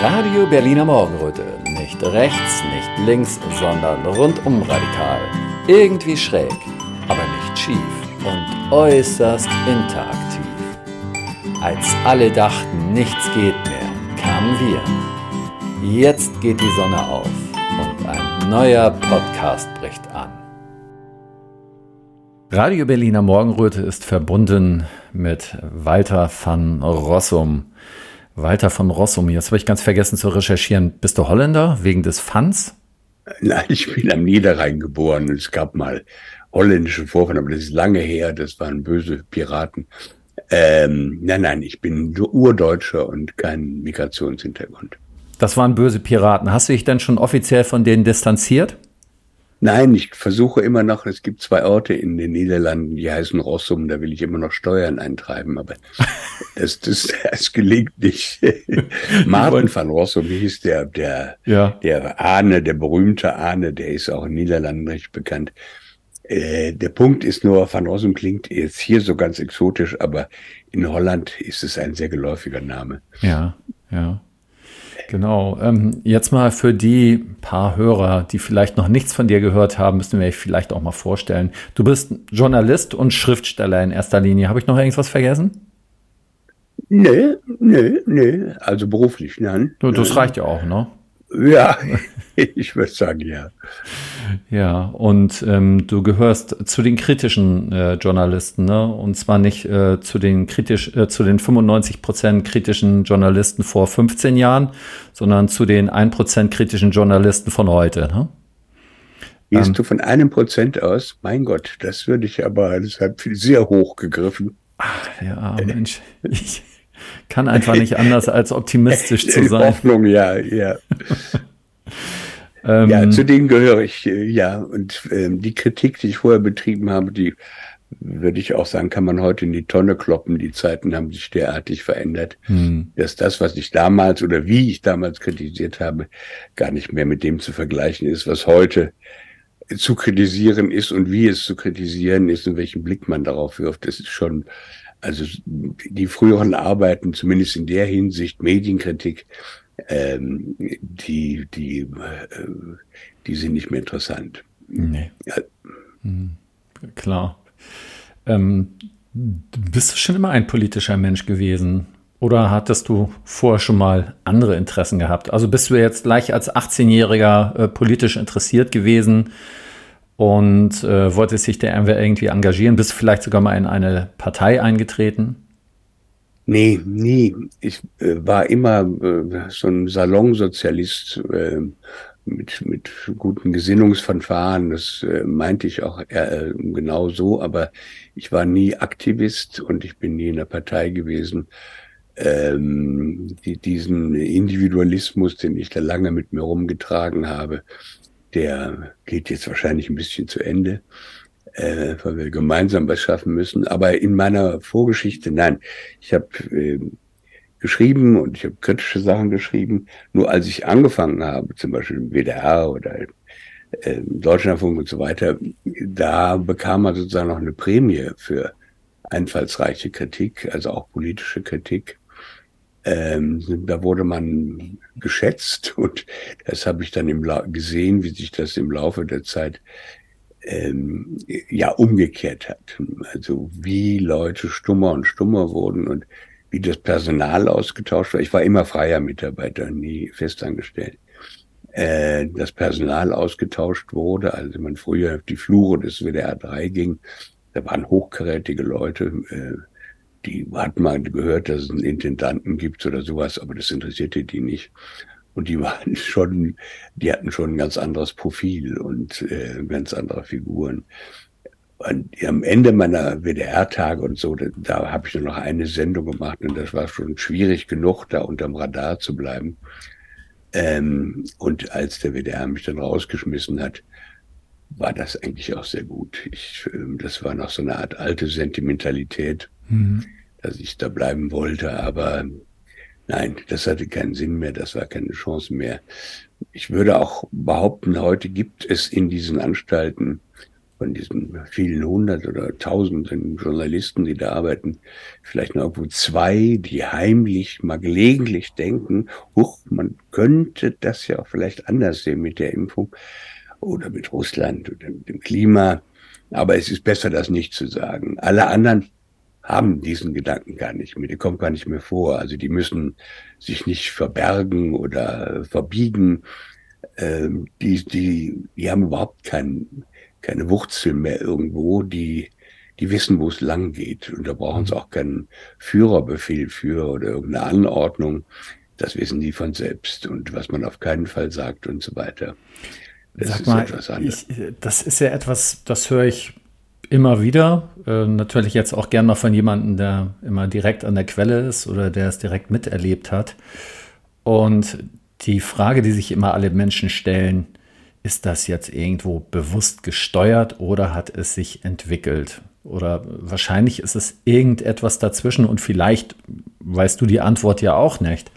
Radio Berliner Morgenröte. Nicht rechts, nicht links, sondern rundum radikal. Irgendwie schräg, aber nicht schief und äußerst interaktiv. Als alle dachten, nichts geht mehr, kamen wir. Jetzt geht die Sonne auf und ein neuer Podcast bricht an. Radio Berliner Morgenröte ist verbunden mit Walter van Rossum. Walter von Rossum, jetzt habe ich ganz vergessen zu recherchieren. Bist du Holländer wegen des Fans? Nein, ich bin am Niederrhein geboren. Es gab mal holländische Vorfahren, aber das ist lange her. Das waren böse Piraten. Ähm, nein, nein, ich bin Urdeutscher und kein Migrationshintergrund. Das waren böse Piraten. Hast du dich denn schon offiziell von denen distanziert? Nein, ich versuche immer noch, es gibt zwei Orte in den Niederlanden, die heißen Rossum, da will ich immer noch Steuern eintreiben, aber das, das, das gelingt nicht. Martin van Rossum hieß der, der, ja. der Ahne, der berühmte Ahne, der ist auch in den Niederlanden recht bekannt. Äh, der Punkt ist nur, Van Rossum klingt jetzt hier so ganz exotisch, aber in Holland ist es ein sehr geläufiger Name. Ja, ja. Genau. Ähm, jetzt mal für die paar Hörer, die vielleicht noch nichts von dir gehört haben, müssen wir vielleicht auch mal vorstellen. Du bist Journalist und Schriftsteller in erster Linie. Habe ich noch irgendwas vergessen? Nö, nö, nö. Also beruflich, nein. Das reicht ja auch, ne? Ja, ich würde sagen, ja. Ja, und ähm, du gehörst zu den kritischen äh, Journalisten, ne? Und zwar nicht äh, zu den kritisch, äh, zu den 95 Prozent kritischen Journalisten vor 15 Jahren, sondern zu den 1 Prozent kritischen Journalisten von heute, ne? Gehst ähm, du von einem Prozent aus? Mein Gott, das würde ich aber deshalb sehr hoch gegriffen. Ach, ja, Mensch. Ich, kann einfach nicht anders als optimistisch zu sein. Hoffnung, ja, ja. ähm, ja, zu denen gehöre ich, ja. Und ähm, die Kritik, die ich vorher betrieben habe, die würde ich auch sagen, kann man heute in die Tonne kloppen. Die Zeiten haben sich derartig verändert, hm. dass das, was ich damals oder wie ich damals kritisiert habe, gar nicht mehr mit dem zu vergleichen ist, was heute zu kritisieren ist und wie es zu kritisieren ist und welchen Blick man darauf wirft. Das ist schon also die früheren Arbeiten, zumindest in der Hinsicht Medienkritik, ähm, die, die, äh, die sind nicht mehr interessant. Nee. Ja. Mhm. Klar. Ähm, bist du schon immer ein politischer Mensch gewesen? Oder hattest du vorher schon mal andere Interessen gehabt? Also bist du jetzt gleich als 18-Jähriger äh, politisch interessiert gewesen? Und äh, wollte sich der irgendwie engagieren? Bist du vielleicht sogar mal in eine Partei eingetreten? Nee, nie. Ich äh, war immer äh, so ein Salonsozialist äh, mit, mit guten Gesinnungsfanfaren. Das äh, meinte ich auch äh, genau so, aber ich war nie Aktivist und ich bin nie in der Partei gewesen. Ähm, die, diesen Individualismus, den ich da lange mit mir rumgetragen habe, der geht jetzt wahrscheinlich ein bisschen zu Ende, äh, weil wir gemeinsam was schaffen müssen. Aber in meiner Vorgeschichte, nein, ich habe äh, geschrieben und ich habe kritische Sachen geschrieben. Nur als ich angefangen habe, zum Beispiel im WDR oder äh, Deutschlandfunk und so weiter, da bekam man sozusagen noch eine Prämie für einfallsreiche Kritik, also auch politische Kritik. Ähm, da wurde man geschätzt und das habe ich dann im La gesehen, wie sich das im Laufe der Zeit ähm, ja umgekehrt hat. Also wie Leute stummer und stummer wurden und wie das Personal ausgetauscht war. Ich war immer freier Mitarbeiter, nie festangestellt. Äh, das Personal ausgetauscht wurde, also man früher auf die Flure des WDR 3 ging, da waren hochkarätige Leute, äh, die hat mal gehört, dass es einen Intendanten gibt oder sowas, aber das interessierte die nicht. Und die waren schon, die hatten schon ein ganz anderes Profil und äh, ganz andere Figuren. Und am Ende meiner WDR-Tage und so, da, da habe ich nur noch eine Sendung gemacht und das war schon schwierig genug, da unterm Radar zu bleiben. Ähm, und als der WDR mich dann rausgeschmissen hat, war das eigentlich auch sehr gut. Ich, äh, das war noch so eine Art alte Sentimentalität. Mhm dass ich da bleiben wollte, aber nein, das hatte keinen Sinn mehr, das war keine Chance mehr. Ich würde auch behaupten, heute gibt es in diesen Anstalten von diesen vielen hundert oder tausenden Journalisten, die da arbeiten, vielleicht nur irgendwo zwei, die heimlich mal gelegentlich denken, huch, man könnte das ja auch vielleicht anders sehen mit der Impfung oder mit Russland oder mit dem Klima. Aber es ist besser, das nicht zu sagen. Alle anderen haben diesen Gedanken gar nicht mehr. Die kommen gar nicht mehr vor. Also die müssen sich nicht verbergen oder verbiegen. Ähm, die, die, die haben überhaupt keinen keine Wurzel mehr irgendwo, die, die wissen, wo es lang geht. Und da brauchen sie mhm. auch keinen Führerbefehl für oder irgendeine Anordnung. Das wissen die von selbst und was man auf keinen Fall sagt und so weiter. Das Sag ist mal, etwas anderes. Ich, das ist ja etwas, das höre ich immer wieder. Äh, natürlich jetzt auch gern mal von jemandem, der immer direkt an der Quelle ist oder der es direkt miterlebt hat. Und die Frage, die sich immer alle Menschen stellen, ist das jetzt irgendwo bewusst gesteuert oder hat es sich entwickelt? Oder wahrscheinlich ist es irgendetwas dazwischen und vielleicht weißt du die Antwort ja auch nicht.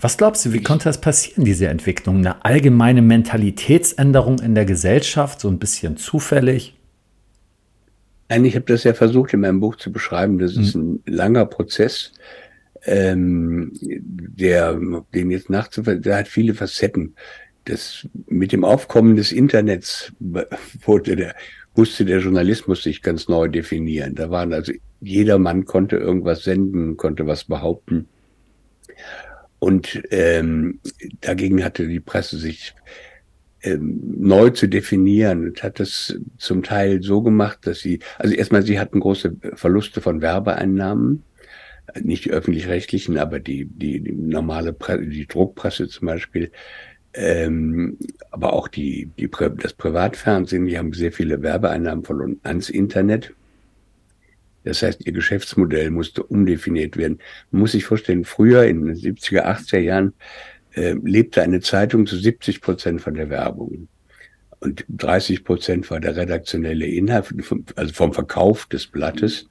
Was glaubst du, wie konnte das passieren, diese Entwicklung? Eine allgemeine Mentalitätsänderung in der Gesellschaft, so ein bisschen zufällig? Nein, ich habe das ja versucht in meinem Buch zu beschreiben. Das ist hm. ein langer Prozess, ähm, der, den jetzt nachzuvollziehen, der hat viele Facetten das mit dem Aufkommen des Internets wurde der, musste der Journalismus sich ganz neu definieren. Da waren also jeder Mann konnte irgendwas senden, konnte was behaupten. Und ähm, dagegen hatte die Presse sich ähm, neu zu definieren und hat das zum Teil so gemacht, dass sie, also erstmal, sie hatten große Verluste von Werbeeinnahmen, nicht die öffentlich-rechtlichen, aber die, die, die normale Presse, die Druckpresse zum Beispiel, ähm, aber auch die, die, das Privatfernsehen, die haben sehr viele Werbeeinnahmen verloren ans Internet. Das heißt, ihr Geschäftsmodell musste umdefiniert werden. Man muss sich vorstellen, früher in den 70er, 80er Jahren äh, lebte eine Zeitung zu 70 Prozent von der Werbung. Und 30 Prozent war der redaktionelle Inhalt, also vom Verkauf des Blattes.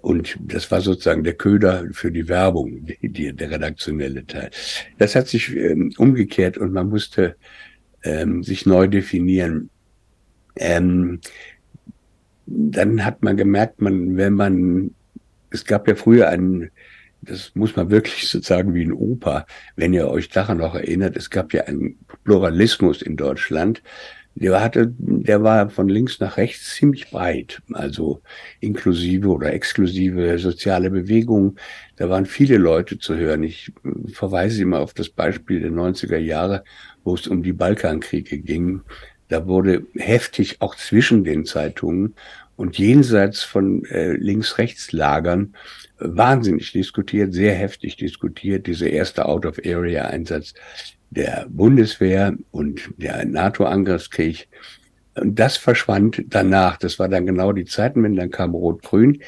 Und das war sozusagen der Köder für die Werbung, die, der redaktionelle Teil. Das hat sich ähm, umgekehrt und man musste ähm, sich neu definieren. Ähm, dann hat man gemerkt, man, wenn man, es gab ja früher einen, das muss man wirklich sozusagen wie ein Opa, wenn ihr euch daran noch erinnert, es gab ja einen Pluralismus in Deutschland der hatte, der war von links nach rechts ziemlich breit, also inklusive oder exklusive soziale Bewegungen. Da waren viele Leute zu hören. Ich verweise immer auf das Beispiel der 90er Jahre, wo es um die Balkankriege ging. Da wurde heftig auch zwischen den Zeitungen und jenseits von äh, Links-Rechts-Lagern wahnsinnig diskutiert, sehr heftig diskutiert, dieser erste Out-of-Area-Einsatz der Bundeswehr und der NATO-Angriffskrieg. Und das verschwand danach. Das war dann genau die Zeitenwende. Dann kam Rot-Grün.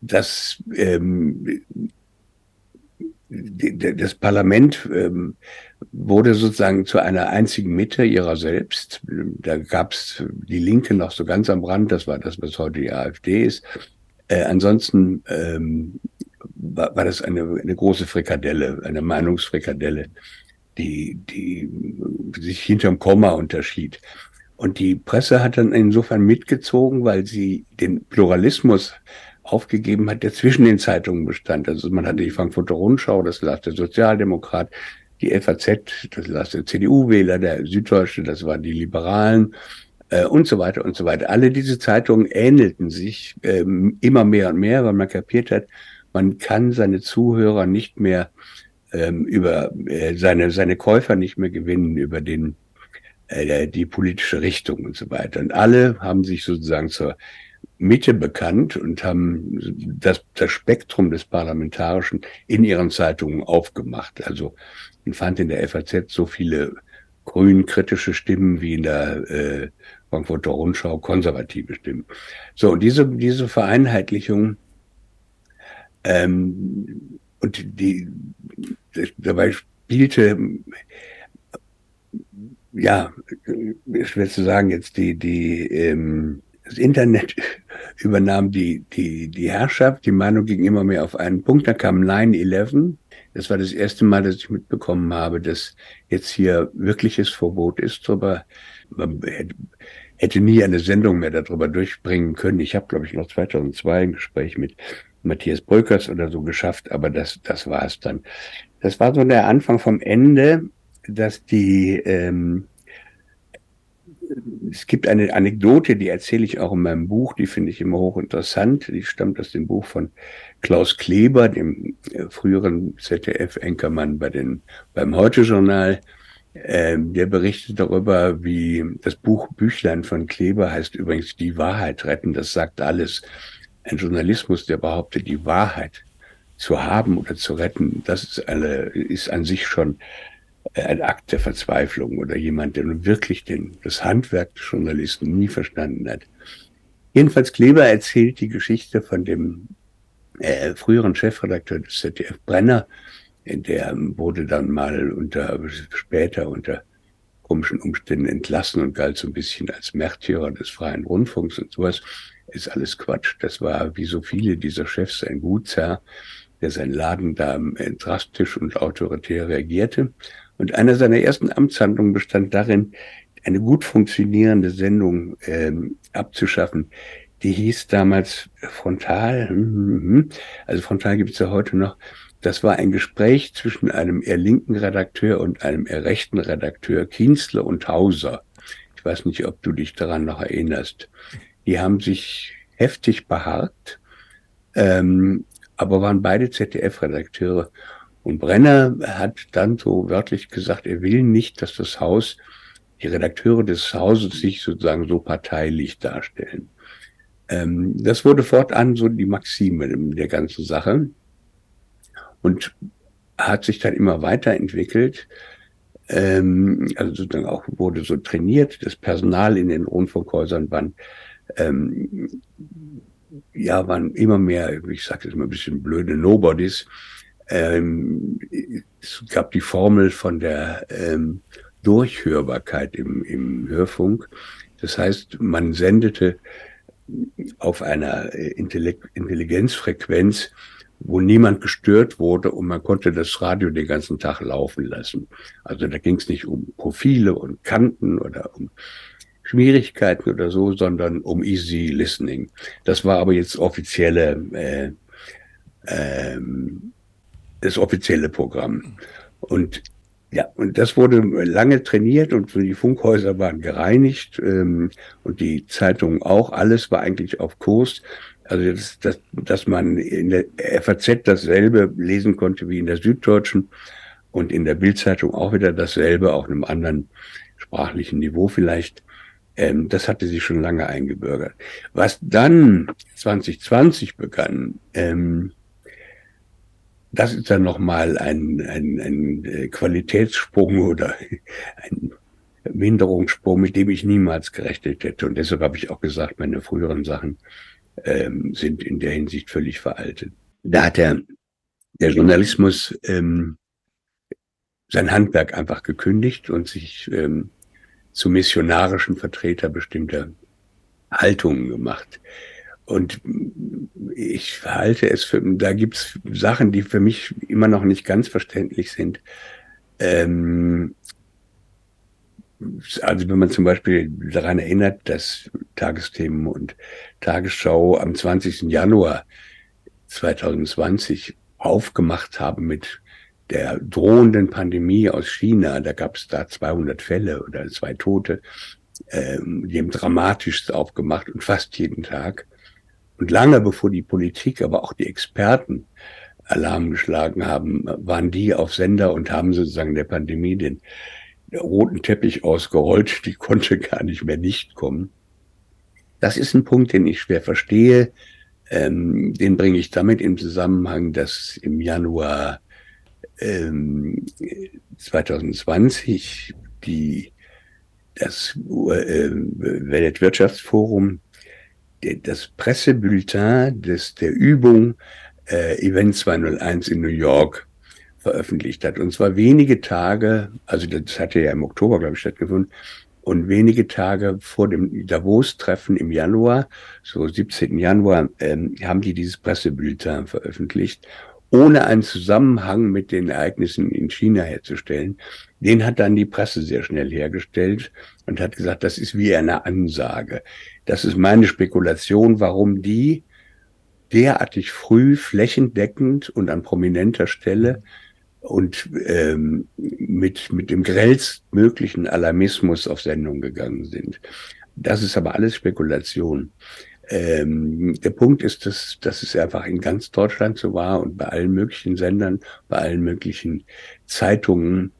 Das, ähm, das Parlament ähm, wurde sozusagen zu einer einzigen Mitte ihrer selbst. Da gab es die Linke noch so ganz am Rand. Das war das, was heute die AfD ist. Äh, ansonsten ähm, war, war das eine, eine große Frikadelle, eine Meinungsfrikadelle, die, die sich hinterm Komma unterschied. Und die Presse hat dann insofern mitgezogen, weil sie den Pluralismus aufgegeben hat, der zwischen den Zeitungen bestand. Also man hatte die Frankfurter Rundschau, das las der Sozialdemokrat, die FAZ, das las der CDU-Wähler, der Süddeutsche, das waren die Liberalen äh, und so weiter und so weiter. Alle diese Zeitungen ähnelten sich ähm, immer mehr und mehr, weil man kapiert hat, man kann seine Zuhörer nicht mehr ähm, über äh, seine, seine Käufer nicht mehr gewinnen über den, äh, die politische Richtung und so weiter. Und alle haben sich sozusagen zur Mitte bekannt und haben das, das Spektrum des Parlamentarischen in ihren Zeitungen aufgemacht. Also man fand in der FAZ so viele grün-kritische Stimmen wie in der äh, Frankfurter Rundschau konservative Stimmen. So, und diese, diese Vereinheitlichung ähm, und die, dabei spielte, ja, schwer zu sagen jetzt, die, die, ähm, das Internet übernahm die, die, die Herrschaft, die Meinung ging immer mehr auf einen Punkt, dann kam 9-11. Das war das erste Mal, dass ich mitbekommen habe, dass jetzt hier wirkliches Verbot ist, aber man hätte nie eine Sendung mehr darüber durchbringen können. Ich habe, glaube ich, noch 2002 ein Gespräch mit Matthias Bröckers oder so geschafft, aber das, das war es dann. Das war so der Anfang vom Ende, dass die ähm, es gibt eine Anekdote, die erzähle ich auch in meinem Buch, die finde ich immer hochinteressant. Die stammt aus dem Buch von Klaus Kleber, dem äh, früheren ZDF-Enkermann bei den, beim Heute-Journal. Ähm, der berichtet darüber, wie das Buch Büchlein von Kleber heißt übrigens Die Wahrheit retten. Das sagt alles. Ein Journalismus, der behauptet, die Wahrheit zu haben oder zu retten, das ist, eine, ist an sich schon ein Akt der Verzweiflung oder jemand, der wirklich den, das Handwerk des Journalisten nie verstanden hat. Jedenfalls Kleber erzählt die Geschichte von dem äh, früheren Chefredakteur des ZDF Brenner, der wurde dann mal unter später unter komischen Umständen entlassen und galt so ein bisschen als Märtyrer des freien Rundfunks und sowas. Ist alles Quatsch. Das war wie so viele dieser Chefs ein Gutsherr, der sein Laden da äh, drastisch und autoritär reagierte und eine seiner ersten Amtshandlungen bestand darin, eine gut funktionierende Sendung ähm, abzuschaffen. Die hieß damals Frontal, hm, hm, hm. also Frontal gibt es ja heute noch. Das war ein Gespräch zwischen einem eher linken Redakteur und einem eher rechten Redakteur, Kienzler und Hauser. Ich weiß nicht, ob du dich daran noch erinnerst. Die haben sich heftig beharrt, ähm, aber waren beide ZDF-Redakteure. Und Brenner hat dann so wörtlich gesagt, er will nicht, dass das Haus, die Redakteure des Hauses sich sozusagen so parteilich darstellen. Ähm, das wurde fortan so die Maxime der ganzen Sache und hat sich dann immer weiterentwickelt. Ähm, also sozusagen auch wurde so trainiert, das Personal in den Rundfunkhäusern waren ähm, ja, waren immer mehr, ich sage jetzt mal ein bisschen blöde Nobodies, ähm, es gab die Formel von der ähm, Durchhörbarkeit im, im Hörfunk. Das heißt, man sendete auf einer Intelligenzfrequenz, wo niemand gestört wurde und man konnte das Radio den ganzen Tag laufen lassen. Also da ging es nicht um Profile und Kanten oder um Schwierigkeiten oder so, sondern um easy listening. Das war aber jetzt offizielle äh, ähm, das offizielle Programm. Und ja, und das wurde lange trainiert und die Funkhäuser waren gereinigt ähm, und die Zeitungen auch. Alles war eigentlich auf Kurs. Also das, das, dass man in der FAZ dasselbe lesen konnte wie in der Süddeutschen und in der Bildzeitung auch wieder dasselbe, auf einem anderen sprachlichen Niveau vielleicht. Ähm, das hatte sich schon lange eingebürgert. Was dann 2020 begann, ähm, das ist dann nochmal ein, ein, ein äh, Qualitätssprung oder ein Minderungssprung, mit dem ich niemals gerechnet hätte. Und deshalb habe ich auch gesagt, meine früheren Sachen ähm, sind in der Hinsicht völlig veraltet. Da hat der, der Journalismus ähm, sein Handwerk einfach gekündigt und sich ähm, zu missionarischen Vertreter bestimmter Haltungen gemacht. Und ich halte es für, da gibt's Sachen, die für mich immer noch nicht ganz verständlich sind. Ähm, also wenn man zum Beispiel daran erinnert, dass Tagesthemen und Tagesschau am 20. Januar 2020 aufgemacht haben mit der drohenden Pandemie aus China, da gab es da 200 Fälle oder zwei Tote, ähm, die haben dramatischst aufgemacht und fast jeden Tag. Und lange bevor die Politik, aber auch die Experten Alarm geschlagen haben, waren die auf Sender und haben sozusagen der Pandemie den roten Teppich ausgerollt. Die konnte gar nicht mehr nicht kommen. Das ist ein Punkt, den ich schwer verstehe. Ähm, den bringe ich damit im Zusammenhang, dass im Januar ähm, 2020 die, das äh, Weltwirtschaftsforum das Pressebulletin des, der Übung äh, Event 201 in New York veröffentlicht hat. Und zwar wenige Tage, also das hatte ja im Oktober, glaube ich, stattgefunden, Und wenige Tage vor dem Davos-Treffen im Januar, so 17. Januar, ähm, haben die dieses Pressebulletin veröffentlicht, ohne einen Zusammenhang mit den Ereignissen in China herzustellen. Den hat dann die Presse sehr schnell hergestellt und hat gesagt, das ist wie eine Ansage. Das ist meine Spekulation, warum die derartig früh flächendeckend und an prominenter Stelle und ähm, mit, mit dem grellstmöglichen Alarmismus auf Sendung gegangen sind. Das ist aber alles Spekulation. Ähm, der Punkt ist, dass, dass es einfach in ganz Deutschland so war und bei allen möglichen Sendern, bei allen möglichen Zeitungen.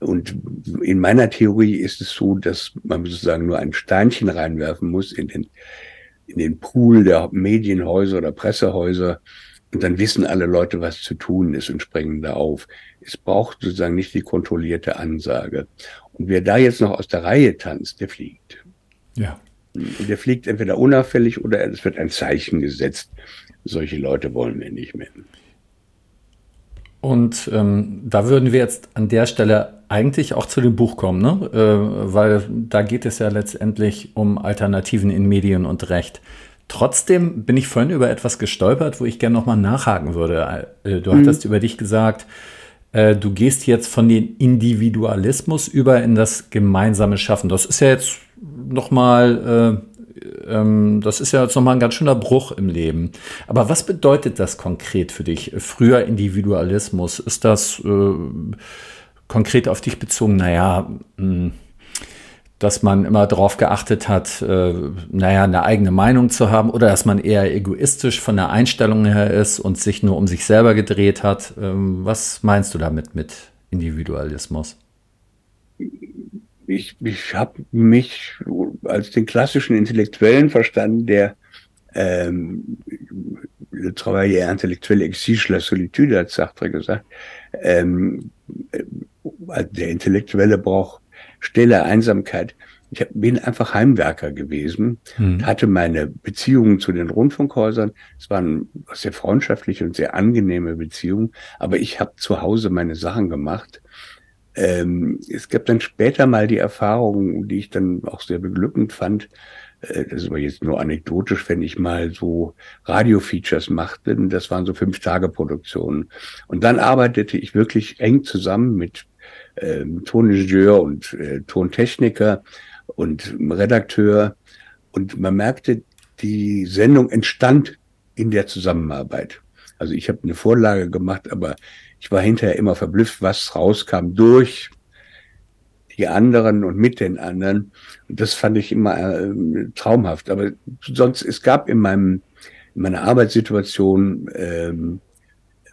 Und in meiner Theorie ist es so, dass man sozusagen nur ein Steinchen reinwerfen muss in den, in den Pool der Medienhäuser oder Pressehäuser, und dann wissen alle Leute, was zu tun ist und springen da auf. Es braucht sozusagen nicht die kontrollierte Ansage. Und wer da jetzt noch aus der Reihe tanzt, der fliegt. Ja. Und der fliegt entweder unauffällig oder es wird ein Zeichen gesetzt. Solche Leute wollen wir nicht mehr. Und ähm, da würden wir jetzt an der Stelle eigentlich auch zu dem Buch kommen, ne? Äh, weil da geht es ja letztendlich um Alternativen in Medien und Recht. Trotzdem bin ich vorhin über etwas gestolpert, wo ich gerne nochmal nachhaken würde. Äh, du mhm. hattest über dich gesagt, äh, du gehst jetzt von dem Individualismus über in das gemeinsame Schaffen. Das ist ja jetzt nochmal, äh, ähm, das ist ja jetzt nochmal ein ganz schöner Bruch im Leben. Aber was bedeutet das konkret für dich? Früher Individualismus, ist das äh, konkret auf dich bezogen? Naja, hm, dass man immer darauf geachtet hat, äh, naja, eine eigene Meinung zu haben oder dass man eher egoistisch von der Einstellung her ist und sich nur um sich selber gedreht hat. Ähm, was meinst du damit mit Individualismus? Ich, ich habe mich als den klassischen Intellektuellen verstanden, der ähm, le travail intellectuel exige la solitude, hat Sartre gesagt. Ähm, der Intellektuelle braucht Stille, Einsamkeit. Ich bin einfach Heimwerker gewesen, hm. hatte meine Beziehungen zu den Rundfunkhäusern. Es waren sehr freundschaftliche und sehr angenehme Beziehungen, aber ich habe zu Hause meine Sachen gemacht. Ähm, es gab dann später mal die Erfahrung, die ich dann auch sehr beglückend fand. Äh, das ist aber jetzt nur anekdotisch, wenn ich mal so Radio-Features machte. Das waren so fünf Tage Produktionen. Und dann arbeitete ich wirklich eng zusammen mit ähm, Toningenieur und äh, Tontechniker und Redakteur. Und man merkte, die Sendung entstand in der Zusammenarbeit. Also ich habe eine Vorlage gemacht, aber ich war hinterher immer verblüfft, was rauskam durch die anderen und mit den anderen. Und das fand ich immer äh, traumhaft. Aber sonst, es gab in meinem in meiner Arbeitssituation ähm,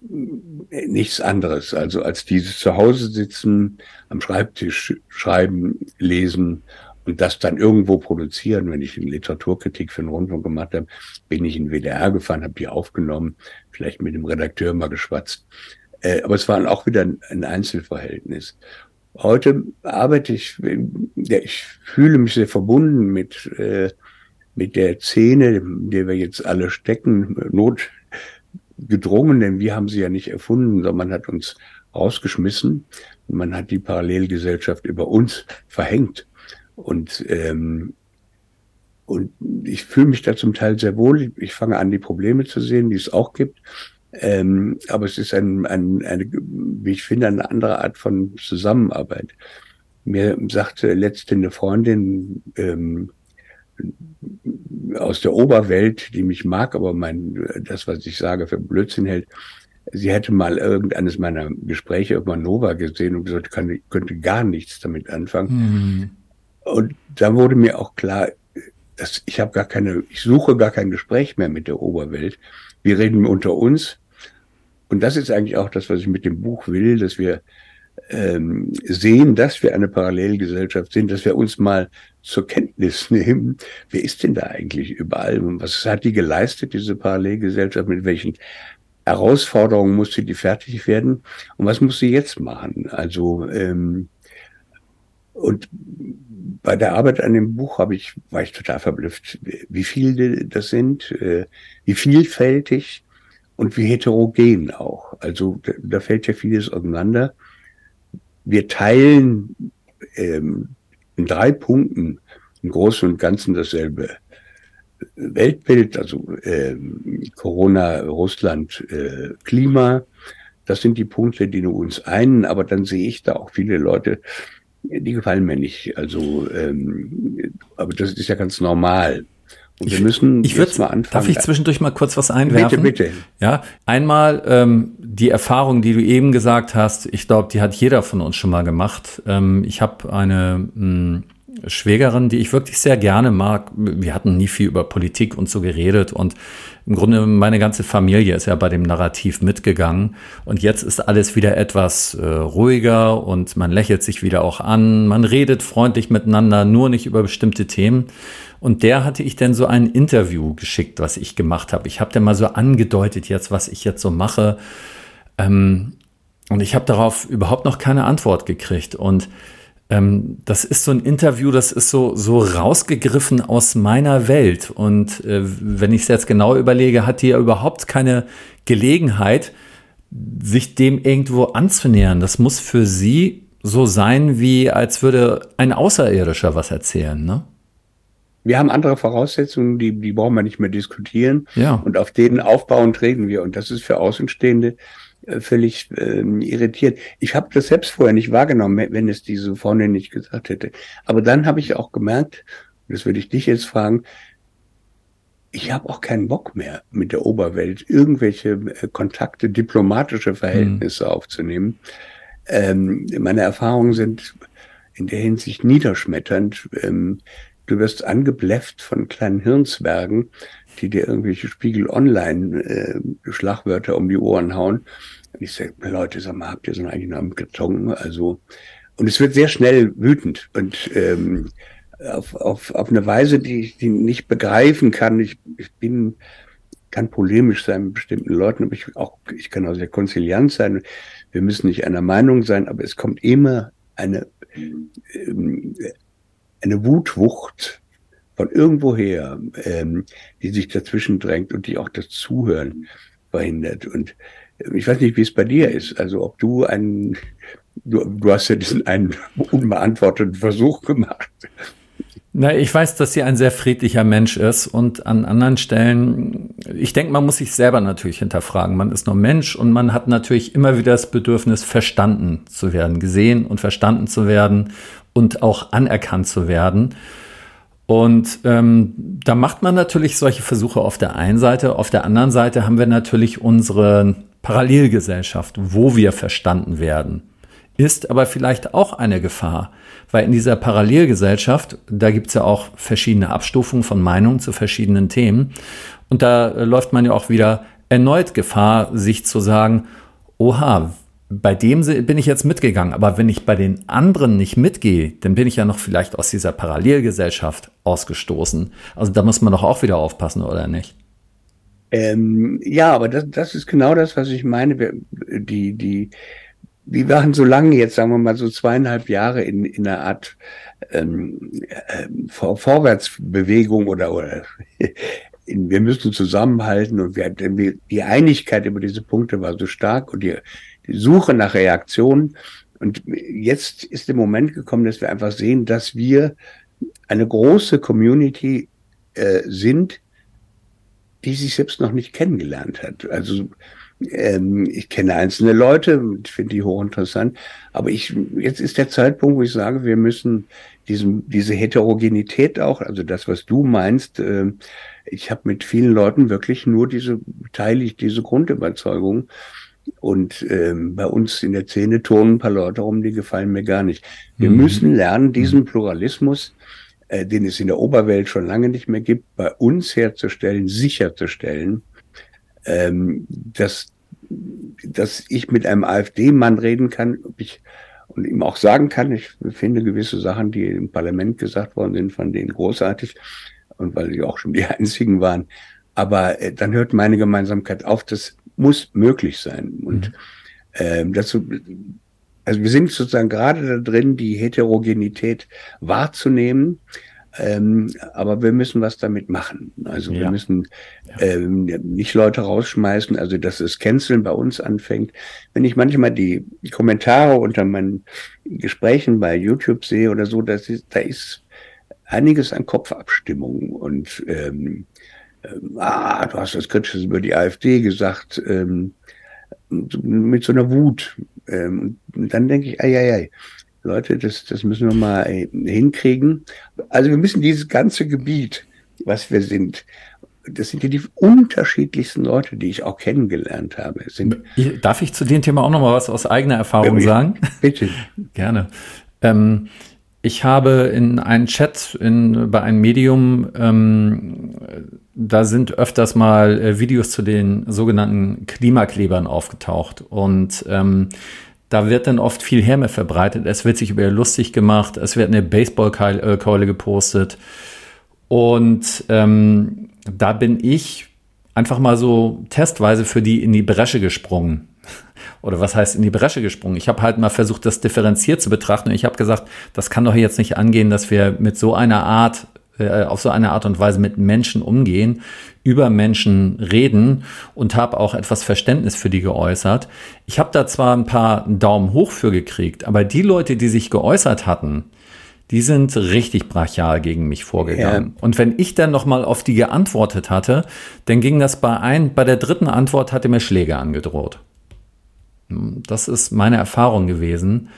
nichts anderes, also als dieses Zuhause sitzen, am Schreibtisch schreiben, lesen und das dann irgendwo produzieren. Wenn ich eine Literaturkritik für den Rundfunk gemacht habe, bin ich in WDR gefahren, habe die aufgenommen, vielleicht mit dem Redakteur mal geschwatzt. Äh, aber es war auch wieder ein Einzelverhältnis. Heute arbeite ich, ja, ich fühle mich sehr verbunden mit, äh, mit der Szene, in der wir jetzt alle stecken, Not, gedrungen, denn wir haben sie ja nicht erfunden, sondern man hat uns rausgeschmissen und man hat die Parallelgesellschaft über uns verhängt. Und, ähm, und ich fühle mich da zum Teil sehr wohl. Ich fange an, die Probleme zu sehen, die es auch gibt. Ähm, aber es ist ein, ein, eine, wie ich finde, eine andere Art von Zusammenarbeit. Mir sagte letzte eine Freundin, ähm, aus der Oberwelt, die mich mag, aber mein, das, was ich sage, für Blödsinn hält. Sie hätte mal irgendeines meiner Gespräche auf Manova gesehen und gesagt, kann, könnte gar nichts damit anfangen. Mhm. Und da wurde mir auch klar, dass ich habe gar keine, ich suche gar kein Gespräch mehr mit der Oberwelt. Wir reden unter uns. Und das ist eigentlich auch das, was ich mit dem Buch will, dass wir ähm, sehen, dass wir eine Parallelgesellschaft sind, dass wir uns mal zur Kenntnis nehmen, wer ist denn da eigentlich überall? Was hat die geleistet, diese Parallelgesellschaft, mit welchen Herausforderungen musste die fertig werden? Und was muss sie jetzt machen? Also ähm, und bei der Arbeit an dem Buch habe ich war ich total verblüfft, wie viele das sind, äh, wie vielfältig und wie heterogen auch. Also da, da fällt ja vieles auseinander wir teilen ähm, in drei Punkten im Großen und Ganzen dasselbe Weltbild, also äh, Corona, Russland, äh, Klima. Das sind die Punkte, die nur uns einen, aber dann sehe ich da auch viele Leute, die gefallen mir nicht. Also, ähm, aber das ist ja ganz normal. Wir müssen ich jetzt mal anfangen. Darf ich zwischendurch mal kurz was einwerfen? Bitte, bitte. Ja, einmal ähm, die Erfahrung, die du eben gesagt hast. Ich glaube, die hat jeder von uns schon mal gemacht. Ähm, ich habe eine mh, hm, Schwägerin, die ich wirklich sehr gerne mag. Wir hatten nie viel über Politik und so geredet und im Grunde meine ganze Familie ist ja bei dem Narrativ mitgegangen und jetzt ist alles wieder etwas äh, ruhiger und man lächelt sich wieder auch an, man redet freundlich miteinander, nur nicht über bestimmte Themen. Und der hatte ich dann so ein Interview geschickt, was ich gemacht habe. Ich habe dann mal so angedeutet jetzt, was ich jetzt so mache. Ähm, und ich habe darauf überhaupt noch keine Antwort gekriegt. Und ähm, das ist so ein Interview, das ist so, so rausgegriffen aus meiner Welt. Und äh, wenn ich es jetzt genau überlege, hat die ja überhaupt keine Gelegenheit, sich dem irgendwo anzunähern. Das muss für sie so sein, wie als würde ein Außerirdischer was erzählen, ne? Wir haben andere Voraussetzungen, die, die brauchen wir nicht mehr diskutieren. Ja. Und auf denen aufbauen treten wir. Und das ist für Außenstehende äh, völlig ähm, irritiert. Ich habe das selbst vorher nicht wahrgenommen, wenn es diese vorne nicht gesagt hätte. Aber dann habe ich auch gemerkt, das würde ich dich jetzt fragen, ich habe auch keinen Bock mehr mit der Oberwelt irgendwelche äh, Kontakte, diplomatische Verhältnisse mhm. aufzunehmen. Ähm, meine Erfahrungen sind in der Hinsicht niederschmetternd. Ähm, du wirst angebläfft von kleinen Hirnzwergen, die dir irgendwelche Spiegel Online äh, um die Ohren hauen. Und ich sage, Leute, sag mal, habt ihr so noch im Karton? Also, und es wird sehr schnell wütend und ähm, auf, auf, auf eine Weise, die ich die nicht begreifen kann. Ich, ich bin, kann polemisch sein mit bestimmten Leuten, aber ich auch, ich kann auch sehr konziliant sein. Wir müssen nicht einer Meinung sein, aber es kommt immer eine, ähm, eine Wutwucht von irgendwoher, ähm, die sich dazwischen drängt und die auch das Zuhören verhindert. Und äh, ich weiß nicht, wie es bei dir ist. Also ob du einen, du, du hast ja diesen einen unbeantworteten Versuch gemacht. Na, ich weiß, dass sie ein sehr friedlicher Mensch ist und an anderen Stellen, ich denke, man muss sich selber natürlich hinterfragen. Man ist nur Mensch und man hat natürlich immer wieder das Bedürfnis, verstanden zu werden, gesehen und verstanden zu werden und auch anerkannt zu werden. Und ähm, da macht man natürlich solche Versuche auf der einen Seite. Auf der anderen Seite haben wir natürlich unsere Parallelgesellschaft, wo wir verstanden werden. Ist aber vielleicht auch eine Gefahr, weil in dieser Parallelgesellschaft, da gibt's ja auch verschiedene Abstufungen von Meinungen zu verschiedenen Themen. Und da läuft man ja auch wieder erneut Gefahr, sich zu sagen, oha, bei dem bin ich jetzt mitgegangen, aber wenn ich bei den anderen nicht mitgehe, dann bin ich ja noch vielleicht aus dieser Parallelgesellschaft ausgestoßen. Also da muss man doch auch wieder aufpassen, oder nicht? Ähm, ja, aber das, das ist genau das, was ich meine. Die, die, wir waren so lange jetzt, sagen wir mal so zweieinhalb Jahre in, in einer Art ähm, äh, Vor Vorwärtsbewegung oder, oder in, wir müssen zusammenhalten und wir, die Einigkeit über diese Punkte war so stark und die Suche nach Reaktionen. Und jetzt ist der Moment gekommen, dass wir einfach sehen, dass wir eine große Community äh, sind, die sich selbst noch nicht kennengelernt hat. Also ähm, ich kenne einzelne Leute, finde die hochinteressant, aber ich jetzt ist der Zeitpunkt, wo ich sage, wir müssen diesem, diese Heterogenität auch, also das, was du meinst, äh, ich habe mit vielen Leuten wirklich nur diese, teile ich diese Grundüberzeugung. Und ähm, bei uns in der Szene turnen ein paar Leute rum, die gefallen mir gar nicht. Wir mhm. müssen lernen, diesen mhm. Pluralismus, äh, den es in der Oberwelt schon lange nicht mehr gibt, bei uns herzustellen, sicherzustellen, ähm, dass, dass ich mit einem AfD-Mann reden kann, ob ich und ihm auch sagen kann, ich finde gewisse Sachen, die im Parlament gesagt worden sind, von denen großartig und weil sie auch schon die einzigen waren. Aber äh, dann hört meine Gemeinsamkeit auf, dass muss möglich sein. Und mhm. ähm, dazu, also wir sind sozusagen gerade da drin, die Heterogenität wahrzunehmen, Ähm, aber wir müssen was damit machen. Also ja. wir müssen ähm, nicht Leute rausschmeißen, also dass das Canceln bei uns anfängt. Wenn ich manchmal die, die Kommentare unter meinen Gesprächen bei YouTube sehe oder so, das ist, da ist einiges an Kopfabstimmung und ähm, ähm, ah, du hast das Kritisches über die AfD gesagt, ähm, mit so einer Wut. Ähm, dann denke ich, ei, ei, ei, Leute, das, das müssen wir mal äh, hinkriegen. Also wir müssen dieses ganze Gebiet, was wir sind, das sind ja die unterschiedlichsten Leute, die ich auch kennengelernt habe. Sind Darf ich zu dem Thema auch noch mal was aus eigener Erfahrung sagen? Bitte. Gerne. Ähm, ich habe in einen Chat in, bei einem Medium, ähm, da sind öfters mal äh, Videos zu den sogenannten Klimaklebern aufgetaucht. Und ähm, da wird dann oft viel Härme verbreitet. Es wird sich über lustig gemacht. Es wird eine Baseballkeule gepostet. Und ähm, da bin ich einfach mal so testweise für die in die Bresche gesprungen oder was heißt in die Bresche gesprungen? Ich habe halt mal versucht, das differenziert zu betrachten. Und ich habe gesagt, das kann doch jetzt nicht angehen, dass wir mit so einer Art, äh, auf so eine Art und Weise mit Menschen umgehen, über Menschen reden und habe auch etwas Verständnis für die geäußert. Ich habe da zwar ein paar Daumen hoch für gekriegt, aber die Leute, die sich geäußert hatten, die sind richtig brachial gegen mich vorgegangen. Ja. Und wenn ich dann nochmal auf die geantwortet hatte, dann ging das bei ein, bei der dritten Antwort hatte mir Schläge angedroht. Das ist meine Erfahrung gewesen.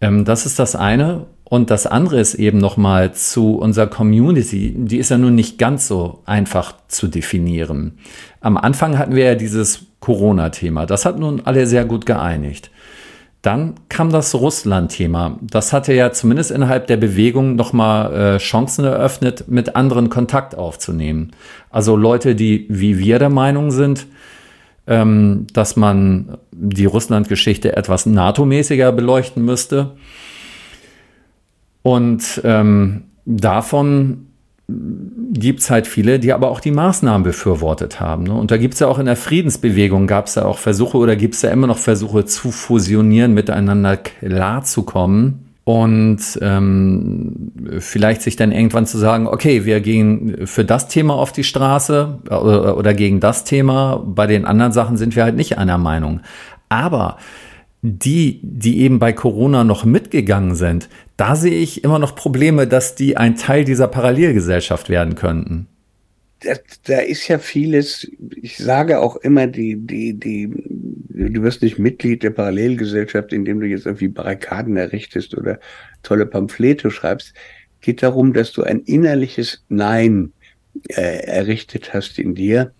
Ähm, das ist das eine. Und das andere ist eben nochmal zu unserer Community. Die ist ja nun nicht ganz so einfach zu definieren. Am Anfang hatten wir ja dieses Corona-Thema. Das hat nun alle sehr gut geeinigt. Dann kam das Russland-Thema. Das hatte ja zumindest innerhalb der Bewegung nochmal äh, Chancen eröffnet, mit anderen Kontakt aufzunehmen. Also Leute, die wie wir der Meinung sind, ähm, dass man die Russland-Geschichte etwas NATO-mäßiger beleuchten müsste. Und ähm, davon gibt es halt viele, die aber auch die Maßnahmen befürwortet haben. Ne? Und da gibt es ja auch in der Friedensbewegung, gab es ja auch Versuche oder gibt es ja immer noch Versuche zu fusionieren, miteinander klarzukommen und ähm, vielleicht sich dann irgendwann zu sagen, okay, wir gehen für das Thema auf die Straße oder, oder gegen das Thema, bei den anderen Sachen sind wir halt nicht einer Meinung. Aber die, die eben bei Corona noch mitgegangen sind, da sehe ich immer noch Probleme, dass die ein Teil dieser Parallelgesellschaft werden könnten da, da ist ja vieles, ich sage auch immer, die, die, die, du wirst nicht Mitglied der Parallelgesellschaft, indem du jetzt irgendwie Barrikaden errichtest oder tolle Pamphlete schreibst. Geht darum, dass du ein innerliches Nein äh, errichtet hast in dir.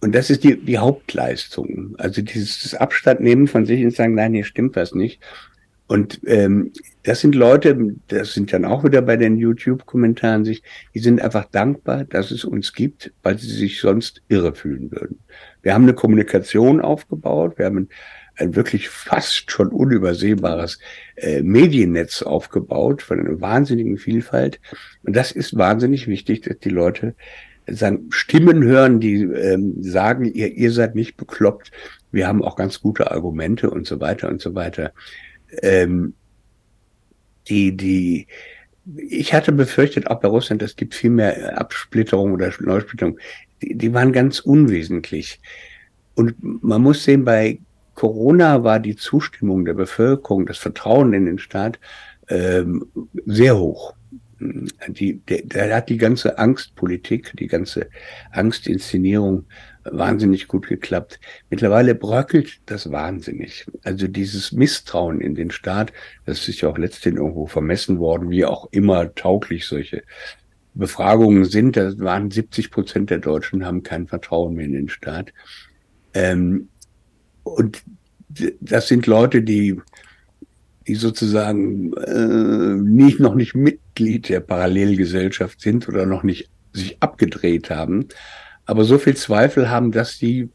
Und das ist die, die Hauptleistung. Also dieses Abstand nehmen von sich und sagen, nein, hier stimmt was nicht. Und ähm, das sind Leute, das sind dann auch wieder bei den YouTube-Kommentaren sich, die sind einfach dankbar, dass es uns gibt, weil sie sich sonst irre fühlen würden. Wir haben eine Kommunikation aufgebaut, wir haben ein, wirklich fast schon unübersehbares äh, Mediennetz aufgebaut von einer wahnsinnigen Vielfalt. Und das ist wahnsinnig wichtig, dass die Leute sagen, Stimmen hören, die ähm, sagen, ihr, ihr seid nicht bekloppt, wir haben auch ganz gute Argumente und so weiter und so weiter ähm, die, die, ich hatte befürchtet, auch bei Russland, es gibt viel mehr Absplitterung oder Neusplitterung. Die, die waren ganz unwesentlich. Und man muss sehen, bei Corona war die Zustimmung der Bevölkerung, das Vertrauen in den Staat ähm, sehr hoch. Die, der, der hat die ganze Angstpolitik, die ganze Angstinszenierung wahnsinnig gut geklappt. Mittlerweile bröckelt das wahnsinnig. Also dieses Misstrauen in den Staat, das ist ja auch letztendlich irgendwo vermessen worden, wie auch immer tauglich solche Befragungen sind. Da waren 70 Prozent der Deutschen haben kein Vertrauen mehr in den Staat. Ähm, und das sind Leute, die, die sozusagen äh, nicht, noch nicht Mitglied der Parallelgesellschaft sind oder noch nicht sich abgedreht haben, aber so viel Zweifel haben, dass die,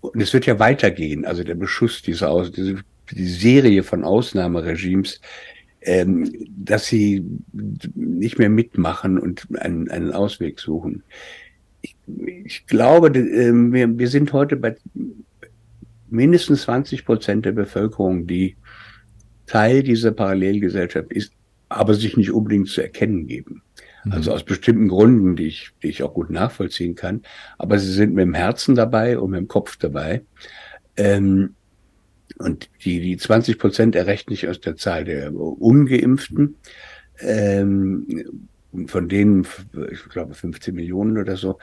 und es wird ja weitergehen, also der Beschuss dieser Aus, diese die Serie von Ausnahmeregimes, ähm, dass sie nicht mehr mitmachen und einen, einen Ausweg suchen. Ich, ich glaube, äh, wir, wir sind heute bei mindestens 20 Prozent der Bevölkerung, die Teil dieser Parallelgesellschaft ist, aber sich nicht unbedingt zu erkennen geben. Mhm. Also aus bestimmten Gründen, die ich, die ich auch gut nachvollziehen kann. Aber sie sind mit dem Herzen dabei und mit dem Kopf dabei. Ähm, und die, die 20 Prozent errechne ich aus der Zahl der Ungeimpften. Ähm, von denen, ich glaube 15 Millionen oder so,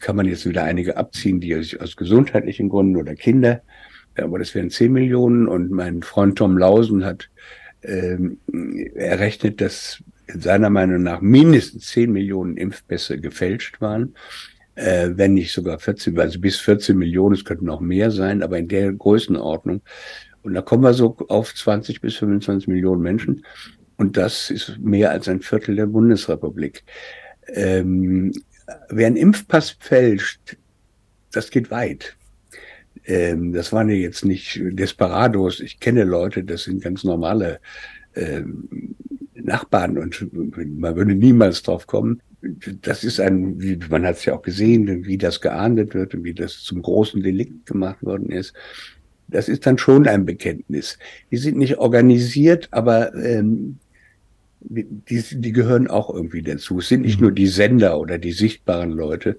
kann man jetzt wieder einige abziehen, die aus gesundheitlichen Gründen oder Kinder, aber das wären 10 Millionen. Und mein Freund Tom Lausen hat ähm, errechnet, dass seiner Meinung nach mindestens 10 Millionen Impfpässe gefälscht waren, äh, wenn nicht sogar 14, also bis 14 Millionen, es könnten noch mehr sein, aber in der Größenordnung. Und da kommen wir so auf 20 bis 25 Millionen Menschen. Und das ist mehr als ein Viertel der Bundesrepublik. Ähm, wer einen Impfpass fälscht, das geht weit. Ähm, das waren ja jetzt nicht Desperados. Ich kenne Leute, das sind ganz normale ähm, Nachbarn und man würde niemals drauf kommen. Das ist ein, wie, man hat es ja auch gesehen, wie das geahndet wird und wie das zum großen Delikt gemacht worden ist. Das ist dann schon ein Bekenntnis. Die sind nicht organisiert, aber ähm, die, die gehören auch irgendwie dazu. Es sind nicht mhm. nur die Sender oder die sichtbaren Leute.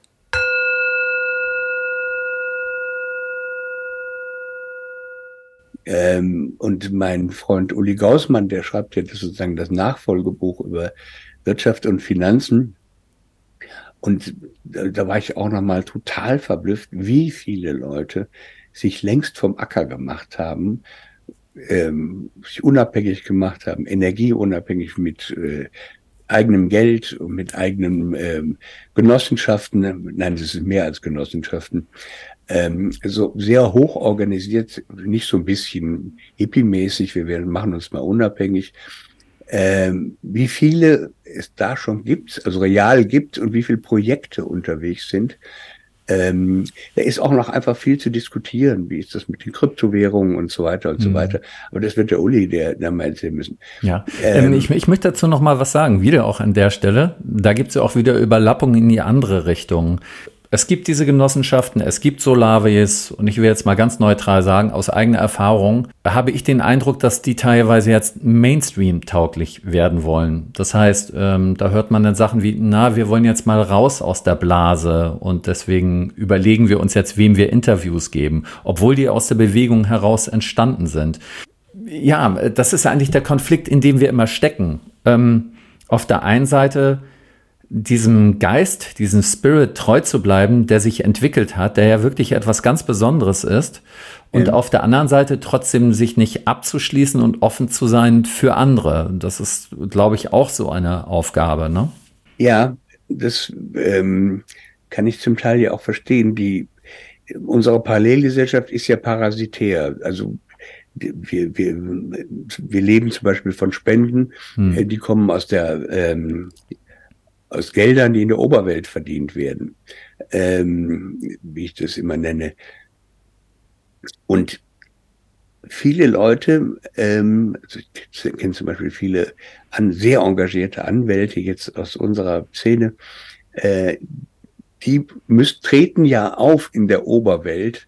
Ähm, und mein Freund Uli Gaussmann, der schreibt ja sozusagen das Nachfolgebuch über Wirtschaft und Finanzen. Und da, da war ich auch nochmal total verblüfft, wie viele Leute sich längst vom Acker gemacht haben, ähm, sich unabhängig gemacht haben, energieunabhängig mit äh, eigenem Geld und mit eigenen ähm, Genossenschaften, nein, das ist mehr als Genossenschaften, ähm, so sehr hoch organisiert, nicht so ein bisschen hippie-mäßig, wir werden, machen uns mal unabhängig, ähm, wie viele es da schon gibt, also real gibt und wie viele Projekte unterwegs sind, ähm, da ist auch noch einfach viel zu diskutieren. Wie ist das mit den Kryptowährungen und so weiter und mhm. so weiter. Aber das wird der Uli, der, der mal erzählen müssen. Ja, ähm, ähm, ich, ich möchte dazu noch mal was sagen. Wieder auch an der Stelle. Da gibt es ja auch wieder Überlappungen in die andere Richtung. Es gibt diese Genossenschaften, es gibt Solaris und ich will jetzt mal ganz neutral sagen, aus eigener Erfahrung habe ich den Eindruck, dass die teilweise jetzt Mainstream-tauglich werden wollen. Das heißt, ähm, da hört man dann Sachen wie, na, wir wollen jetzt mal raus aus der Blase und deswegen überlegen wir uns jetzt, wem wir Interviews geben, obwohl die aus der Bewegung heraus entstanden sind. Ja, das ist eigentlich der Konflikt, in dem wir immer stecken. Ähm, auf der einen Seite diesem Geist, diesem Spirit treu zu bleiben, der sich entwickelt hat, der ja wirklich etwas ganz Besonderes ist. Und ja. auf der anderen Seite trotzdem sich nicht abzuschließen und offen zu sein für andere. Das ist, glaube ich, auch so eine Aufgabe, ne? Ja, das ähm, kann ich zum Teil ja auch verstehen. Die, unsere Parallelgesellschaft ist ja parasitär. Also wir, wir, wir leben zum Beispiel von Spenden, hm. Die kommen aus der ähm, aus Geldern, die in der Oberwelt verdient werden, ähm, wie ich das immer nenne. Und viele Leute, ähm, also ich kenne zum Beispiel viele an, sehr engagierte Anwälte jetzt aus unserer Szene, äh, die müssen, treten ja auf in der Oberwelt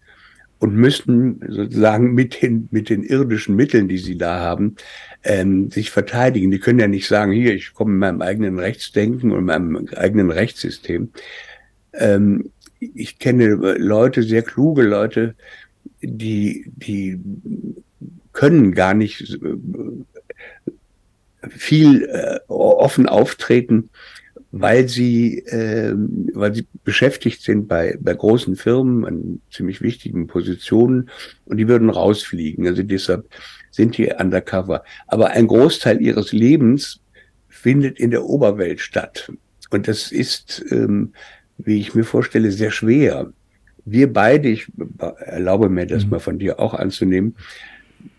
und müssen sozusagen mit den, mit den irdischen Mitteln, die sie da haben, ähm, sich verteidigen. Die können ja nicht sagen, hier, ich komme in meinem eigenen Rechtsdenken und meinem eigenen Rechtssystem. Ähm, ich kenne Leute, sehr kluge Leute, die, die können gar nicht äh, viel äh, offen auftreten, weil sie, äh, weil sie beschäftigt sind bei, bei großen Firmen an ziemlich wichtigen Positionen und die würden rausfliegen. Also deshalb sind die undercover. Aber ein Großteil ihres Lebens findet in der Oberwelt statt. Und das ist, ähm, wie ich mir vorstelle, sehr schwer. Wir beide, ich erlaube mir das mhm. mal von dir auch anzunehmen,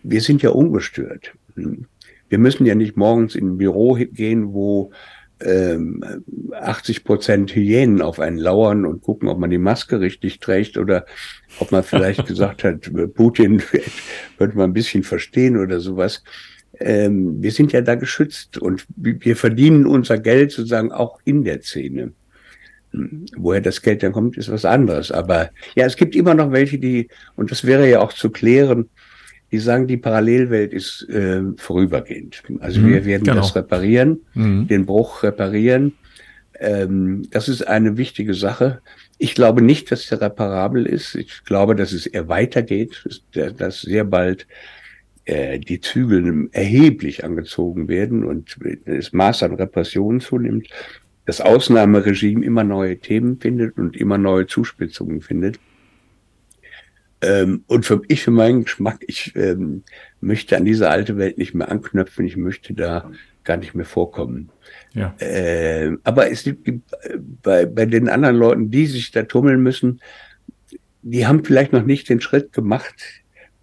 wir sind ja ungestört. Wir müssen ja nicht morgens in ein Büro gehen, wo 80 Prozent Hyänen auf einen lauern und gucken, ob man die Maske richtig trägt oder ob man vielleicht gesagt hat, Putin könnte man ein bisschen verstehen oder sowas. Ähm, wir sind ja da geschützt und wir verdienen unser Geld sozusagen auch in der Szene. Hm, woher das Geld dann kommt, ist was anderes. Aber ja, es gibt immer noch welche, die, und das wäre ja auch zu klären, die sagen, die Parallelwelt ist äh, vorübergehend. Also mhm, wir werden genau. das reparieren, mhm. den Bruch reparieren. Ähm, das ist eine wichtige Sache. Ich glaube nicht, dass der reparabel ist. Ich glaube, dass es eher weitergeht, dass sehr bald äh, die Zügel erheblich angezogen werden und das Maß an Repression zunimmt, das Ausnahmeregime immer neue Themen findet und immer neue Zuspitzungen findet. Ähm, und für ich, für meinen Geschmack, ich ähm, möchte an diese alte Welt nicht mehr anknöpfen, ich möchte da gar nicht mehr vorkommen. Ja. Äh, aber es gibt bei, bei den anderen Leuten, die sich da tummeln müssen, die haben vielleicht noch nicht den Schritt gemacht,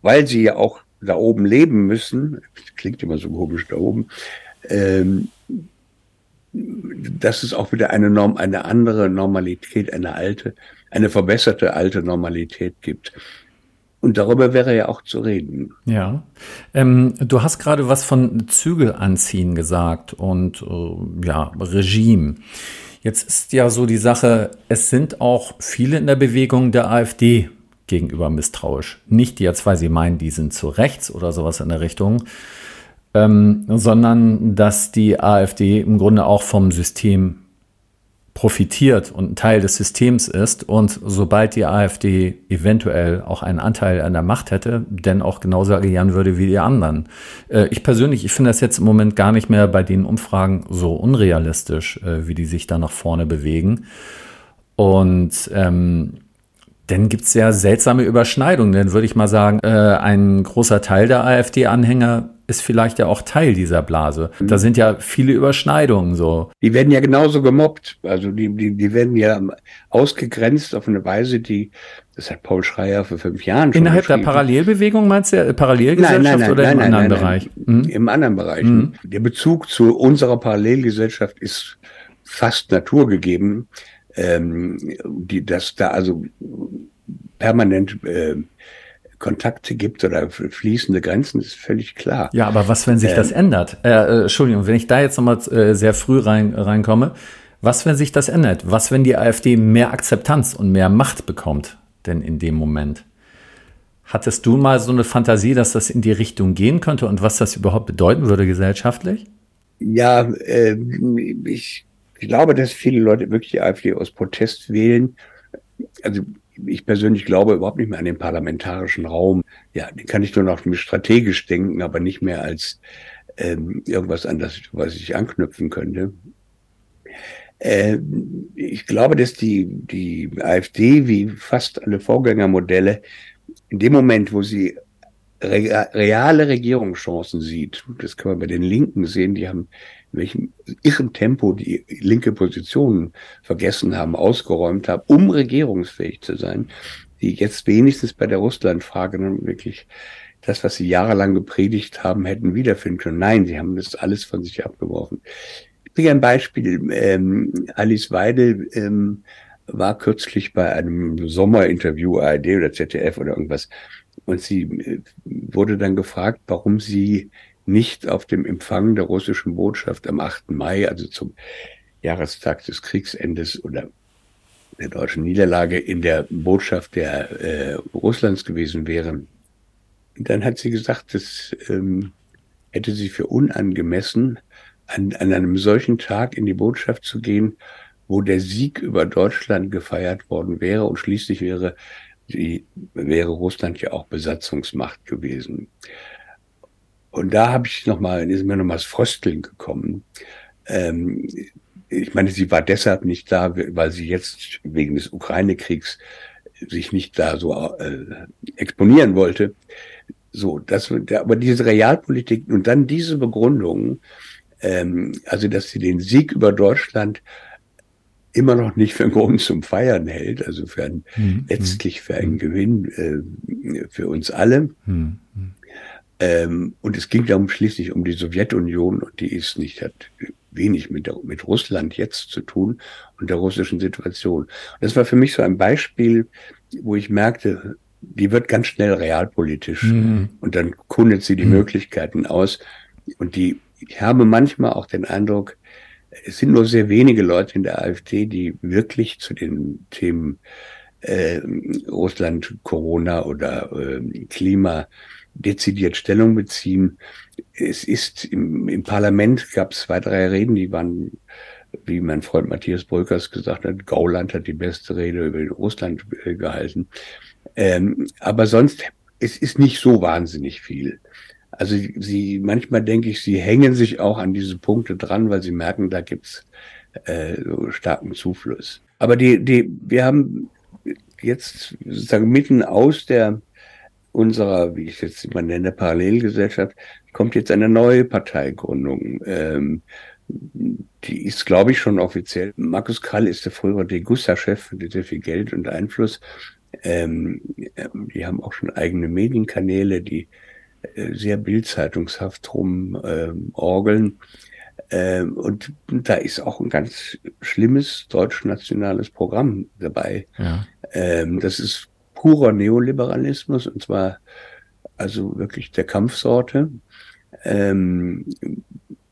weil sie ja auch da oben leben müssen. Klingt immer so komisch da oben. Ähm, dass es auch wieder eine Norm, eine andere Normalität, eine alte, eine verbesserte alte Normalität gibt. Und darüber wäre ja auch zu reden. Ja. Ähm, du hast gerade was von Zügel anziehen gesagt und äh, ja, Regime. Jetzt ist ja so die Sache, es sind auch viele in der Bewegung der AfD gegenüber misstrauisch. Nicht jetzt, weil sie meinen, die sind zu rechts oder sowas in der Richtung, ähm, sondern dass die AfD im Grunde auch vom System profitiert und ein Teil des Systems ist und sobald die AfD eventuell auch einen Anteil an der Macht hätte, denn auch genauso agieren würde wie die anderen. Äh, ich persönlich, ich finde das jetzt im Moment gar nicht mehr bei den Umfragen so unrealistisch, äh, wie die sich da nach vorne bewegen. Und ähm, dann gibt es ja seltsame Überschneidungen. Dann würde ich mal sagen, äh, ein großer Teil der AfD-Anhänger ist vielleicht ja auch Teil dieser Blase. Da sind ja viele Überschneidungen so. Die werden ja genauso gemobbt. Also die, die, die werden ja ausgegrenzt auf eine Weise, die, das hat Paul Schreier vor fünf Jahren schon Innerhalb der Parallelbewegung meinst du, äh, Parallelgesellschaft nein, nein, nein, oder im anderen Bereich? Mhm. Im anderen Bereich. Mhm. Der Bezug zu unserer Parallelgesellschaft ist fast naturgegeben ähm, die, dass da also permanent äh, Kontakte gibt oder fließende Grenzen, ist völlig klar. Ja, aber was, wenn sich ähm, das ändert? Äh, äh, Entschuldigung, wenn ich da jetzt nochmal äh, sehr früh rein, reinkomme, was, wenn sich das ändert? Was, wenn die AfD mehr Akzeptanz und mehr Macht bekommt denn in dem Moment? Hattest du mal so eine Fantasie, dass das in die Richtung gehen könnte und was das überhaupt bedeuten würde gesellschaftlich? Ja, äh, ich ich glaube, dass viele Leute wirklich die AfD aus Protest wählen. Also ich persönlich glaube überhaupt nicht mehr an den parlamentarischen Raum. Ja, den kann ich nur noch strategisch denken, aber nicht mehr als ähm, irgendwas an das, was ich anknüpfen könnte. Äh, ich glaube, dass die, die AfD, wie fast alle Vorgängermodelle, in dem Moment, wo sie reale Regierungschancen sieht, das kann man bei den Linken sehen, die haben in welchem irren Tempo die linke Positionen vergessen haben, ausgeräumt haben, um regierungsfähig zu sein, die jetzt wenigstens bei der Russlandfrage dann wirklich das, was sie jahrelang gepredigt haben, hätten wiederfinden können. Nein, sie haben das alles von sich abgeworfen. Ich bringe ein Beispiel. Ähm, Alice Weidel ähm, war kürzlich bei einem Sommerinterview ARD oder ZDF oder irgendwas und sie äh, wurde dann gefragt, warum sie nicht auf dem Empfang der russischen Botschaft am 8. Mai, also zum Jahrestag des Kriegsendes oder der deutschen Niederlage in der Botschaft der äh, Russlands gewesen wäre. dann hat sie gesagt, das ähm, hätte sie für unangemessen, an, an einem solchen Tag in die Botschaft zu gehen, wo der Sieg über Deutschland gefeiert worden wäre und schließlich wäre, die, wäre Russland ja auch Besatzungsmacht gewesen. Und da habe ich nochmal, ist mir nochmal das Frösteln gekommen. Ähm, ich meine, sie war deshalb nicht da, weil sie jetzt wegen des Ukraine-Kriegs sich nicht da so äh, exponieren wollte. So, das, aber diese Realpolitik und dann diese Begründung, ähm, also dass sie den Sieg über Deutschland immer noch nicht für einen Grund zum Feiern hält, also für einen, mhm. letztlich für einen mhm. Gewinn äh, für uns alle. Mhm Ähm, und es ging darum schließlich um die Sowjetunion und die ist nicht, hat wenig mit, mit Russland jetzt zu tun und der russischen Situation. Und das war für mich so ein Beispiel, wo ich merkte, die wird ganz schnell realpolitisch mhm. und dann kundet sie die. Möglichkeiten aus. Und die, ich habe manchmal auch den Eindruck, es sind nur sehr wenige Leute in der AfD, die wirklich zu den Themen äh, Russland, Corona oder äh, Klima dezidiert Stellung beziehen. Es ist im, im Parlament gab es zwei, drei Reden, die waren, wie mein Freund Matthias Bröckers gesagt hat, Gauland hat die beste Rede über Russland äh, gehalten. Ähm, aber sonst, es ist nicht so wahnsinnig viel. Also sie, manchmal denke ich, sie hängen sich auch an diese Punkte dran, weil sie merken, da gibt's äh, so starken Zufluss. Aber die, die, wir haben jetzt sozusagen mitten aus der unserer, wie ich jetzt immer nenne, Parallelgesellschaft, kommt jetzt eine neue Parteigründung. Ähm, die ist, glaube ich, schon offiziell. Markus Krall ist der frühere Degussa-Chef, der sehr viel Geld und Einfluss. Ähm, die haben auch schon eigene Medienkanäle, die sehr bildzeitungshaft rum ähm, orgeln. Ähm, und da ist auch ein ganz schlimmes deutsch-nationales Programm dabei. Ja. Ähm, das ist purer Neoliberalismus und zwar also wirklich der Kampfsorte. Ähm,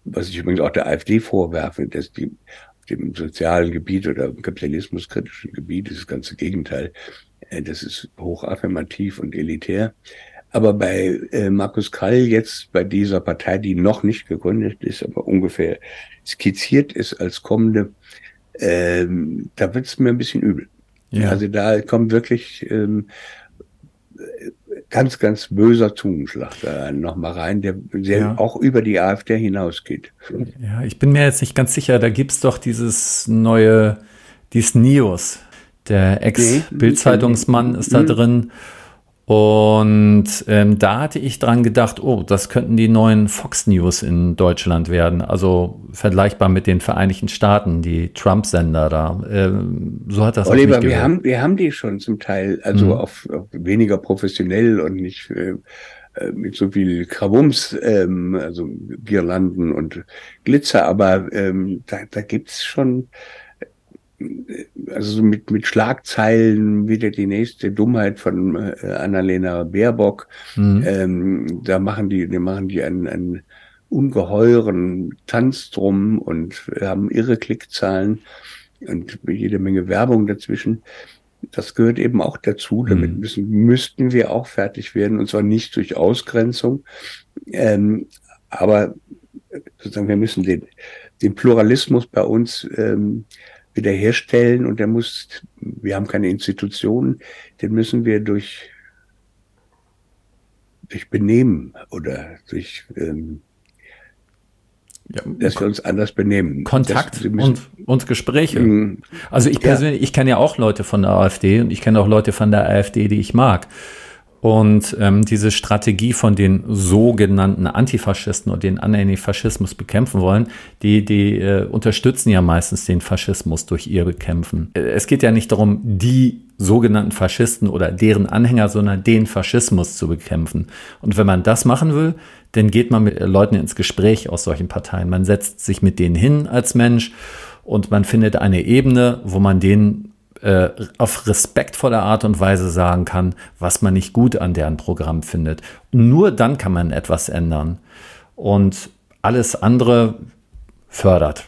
was ich übrigens auch der AfD vorwerfe, dass die auf dem sozialen Gebiet oder kapitalismuskritischen Gebiet ist das ganze Gegenteil. Äh, das ist hochaffirmativ und elitär. Aber bei äh, Markus Krall jetzt, bei dieser Partei, die noch nicht gegründet ist, aber ungefähr skizziert ist als kommende, ähm, da wird es mir ein bisschen übel. Ja. Also da kommt wirklich ähm, ganz, ganz böser Zungenschlag da nochmal rein, der, der ja. auch über die AfD hinausgeht. Ja, ich bin mir jetzt nicht ganz sicher, da gibt's doch dieses neue, dieses NIOS. Der Ex-Bildzeitungsmann ist da mhm. drin. Und ähm, da hatte ich dran gedacht, oh, das könnten die neuen Fox News in Deutschland werden. Also vergleichbar mit den Vereinigten Staaten, die Trump-Sender da. Ähm, so hat das Oliver, wir haben, wir haben die schon zum Teil, also mhm. auf, auf, weniger professionell und nicht äh, äh mit so viel Krawums, ähm, also Girlanden und Glitzer, aber ähm, da, da gibt's schon also mit, mit Schlagzeilen wieder die nächste Dummheit von äh, Annalena Baerbock. Mhm. Ähm, da machen die, da machen die einen, einen ungeheuren Tanz drum und haben irre Klickzahlen und jede Menge Werbung dazwischen. Das gehört eben auch dazu. Damit mhm. müssen, müssten wir auch fertig werden, und zwar nicht durch Ausgrenzung. Ähm, aber sozusagen, wir müssen den, den Pluralismus bei uns ähm, wiederherstellen und der muss, wir haben keine Institutionen, den müssen wir durch, durch Benehmen oder durch, ähm, ja, dass wir uns anders benehmen. Kontakt das, und, und Gespräche. Mhm. Also ich persönlich, ja. ich kenne ja auch Leute von der AfD und ich kenne auch Leute von der AfD, die ich mag. Und ähm, diese Strategie von den sogenannten Antifaschisten und den anderen, die Faschismus bekämpfen wollen, die, die äh, unterstützen ja meistens den Faschismus durch ihr Bekämpfen. Äh, es geht ja nicht darum, die sogenannten Faschisten oder deren Anhänger, sondern den Faschismus zu bekämpfen. Und wenn man das machen will, dann geht man mit Leuten ins Gespräch aus solchen Parteien. Man setzt sich mit denen hin als Mensch und man findet eine Ebene, wo man denen äh, auf respektvolle Art und Weise sagen kann, was man nicht gut an deren Programm findet. nur dann kann man etwas ändern. Und alles andere fördert.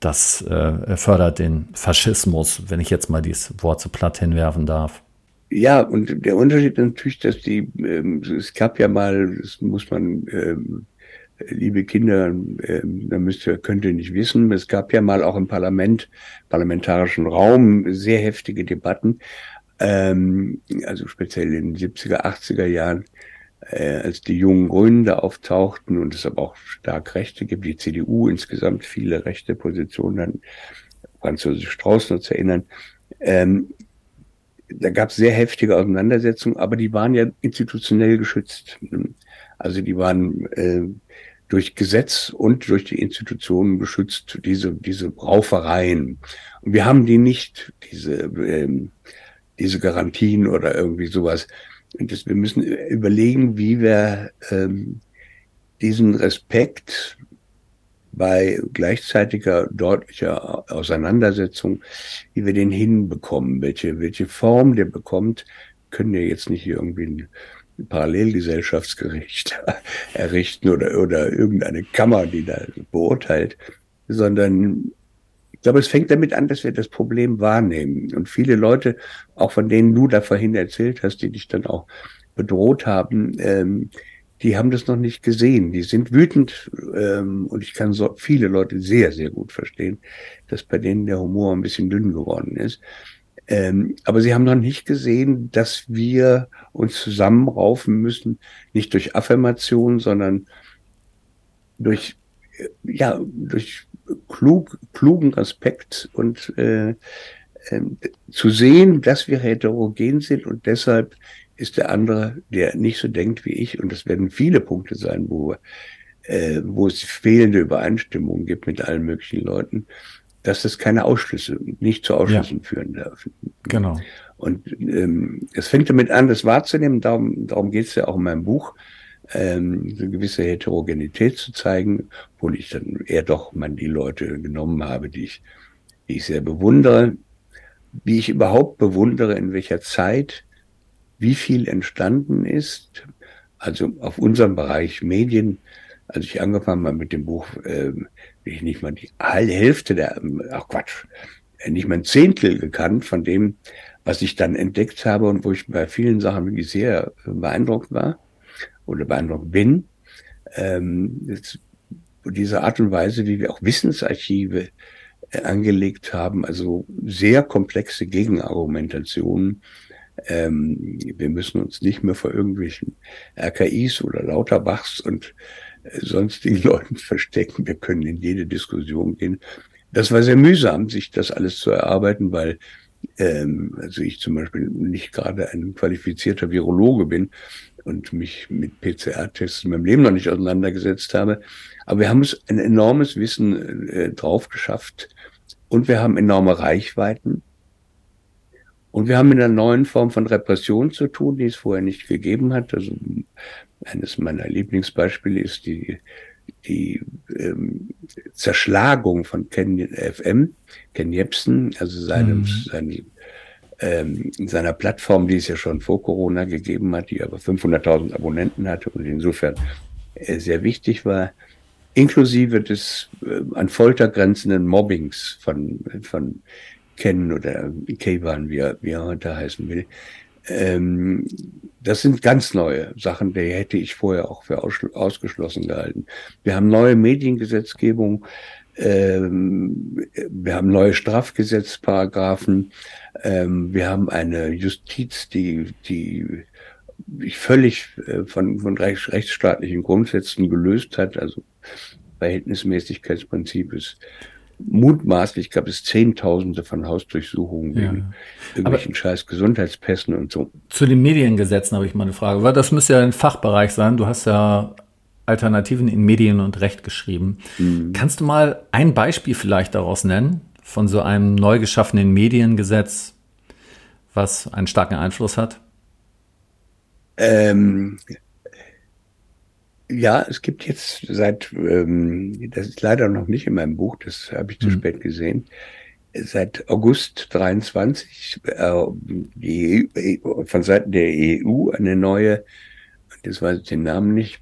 Das äh, fördert den Faschismus, wenn ich jetzt mal dieses Wort so platt hinwerfen darf. Ja, und der Unterschied ist natürlich, dass die, ähm, es gab ja mal, das muss man ähm, liebe Kinder, äh, da müsst ihr, könnt ihr nicht wissen, es gab ja mal auch im Parlament, parlamentarischen Raum, sehr heftige Debatten, ähm, also speziell in den 70er, 80er Jahren, äh, als die jungen Grünen da auftauchten und es aber auch stark Rechte gibt, die CDU insgesamt viele rechte Positionen an Franz Josef Strauß noch zu erinnern. Ähm, da gab es sehr heftige Auseinandersetzungen, aber die waren ja institutionell geschützt. Also die waren äh, durch Gesetz und durch die Institutionen geschützt, diese, diese Raufereien. Und wir haben die nicht, diese, ähm, diese Garantien oder irgendwie sowas. Und das, wir müssen überlegen, wie wir ähm, diesen Respekt bei gleichzeitiger deutlicher Auseinandersetzung, wie wir den hinbekommen, welche, welche Form der bekommt, können ja jetzt nicht irgendwie Parallelgesellschaftsgericht errichten oder, oder irgendeine Kammer, die da beurteilt, sondern ich glaube, es fängt damit an, dass wir das Problem wahrnehmen. Und viele Leute, auch von denen du da vorhin erzählt hast, die dich dann auch bedroht haben, ähm, die haben das noch nicht gesehen. Die sind wütend ähm, und ich kann so viele Leute sehr, sehr gut verstehen, dass bei denen der Humor ein bisschen dünn geworden ist. Ähm, aber sie haben noch nicht gesehen, dass wir uns zusammenraufen müssen, nicht durch Affirmation, sondern durch äh, ja durch klug, klugen Respekt und äh, äh, zu sehen, dass wir heterogen sind und deshalb ist der andere, der nicht so denkt wie ich, und das werden viele Punkte sein, wo, äh, wo es fehlende Übereinstimmung gibt mit allen möglichen Leuten, dass das keine Ausschlüsse, nicht zu Ausschlüssen ja. führen darf. Genau. Und ähm, es fängt damit an, das wahrzunehmen, darum, darum geht es ja auch in meinem Buch, ähm, eine gewisse Heterogenität zu zeigen, wo ich dann eher doch mal die Leute genommen habe, die ich, die ich sehr bewundere, wie ich überhaupt bewundere, in welcher Zeit wie viel entstanden ist. Also auf unserem Bereich Medien, als ich angefangen habe mit dem Buch, äh, nicht mal die Hälfte der, ach Quatsch, äh, nicht mal ein Zehntel gekannt von dem, was ich dann entdeckt habe und wo ich bei vielen Sachen wirklich sehr beeindruckt war oder beeindruckt bin. Ähm, jetzt, diese Art und Weise, wie wir auch Wissensarchive äh, angelegt haben, also sehr komplexe Gegenargumentationen, ähm, wir müssen uns nicht mehr vor irgendwelchen RKIs oder Lauterbachs und äh, sonstigen Leuten verstecken. Wir können in jede Diskussion gehen. Das war sehr mühsam, sich das alles zu erarbeiten, weil ähm, also ich zum Beispiel nicht gerade ein qualifizierter Virologe bin und mich mit PCR-Tests in meinem Leben noch nicht auseinandergesetzt habe. Aber wir haben es ein enormes Wissen äh, drauf geschafft und wir haben enorme Reichweiten. Und wir haben mit einer neuen Form von Repression zu tun, die es vorher nicht gegeben hat. Also eines meiner Lieblingsbeispiele ist die, die ähm, Zerschlagung von Ken FM, Ken Jebsen, also seinem, mhm. seine, ähm, seiner Plattform, die es ja schon vor Corona gegeben hat, die aber 500.000 Abonnenten hatte und insofern äh, sehr wichtig war, inklusive des äh, an Folter grenzenden Mobbings von, von kennen oder K-Bahn, wie er, wie er heute heißen will. Ähm, das sind ganz neue Sachen, die hätte ich vorher auch für ausgeschlossen gehalten. Wir haben neue Mediengesetzgebung, ähm, wir haben neue Strafgesetzparagraphen, ähm, wir haben eine Justiz, die, die ich völlig äh, von, von rechtsstaatlichen Grundsätzen gelöst hat, also Verhältnismäßigkeitsprinzip ist mutmaßlich gab es Zehntausende von Hausdurchsuchungen ja. wegen irgendwelchen Aber scheiß Gesundheitspässen und so. Zu den Mediengesetzen habe ich mal eine Frage, weil das müsste ja ein Fachbereich sein. Du hast ja Alternativen in Medien und Recht geschrieben. Mhm. Kannst du mal ein Beispiel vielleicht daraus nennen, von so einem neu geschaffenen Mediengesetz, was einen starken Einfluss hat? Ähm, ja, es gibt jetzt seit, ähm, das ist leider noch nicht in meinem Buch, das habe ich zu mhm. spät gesehen, seit August 23 äh, die, EU, von Seiten der EU eine neue, das weiß ich den Namen nicht,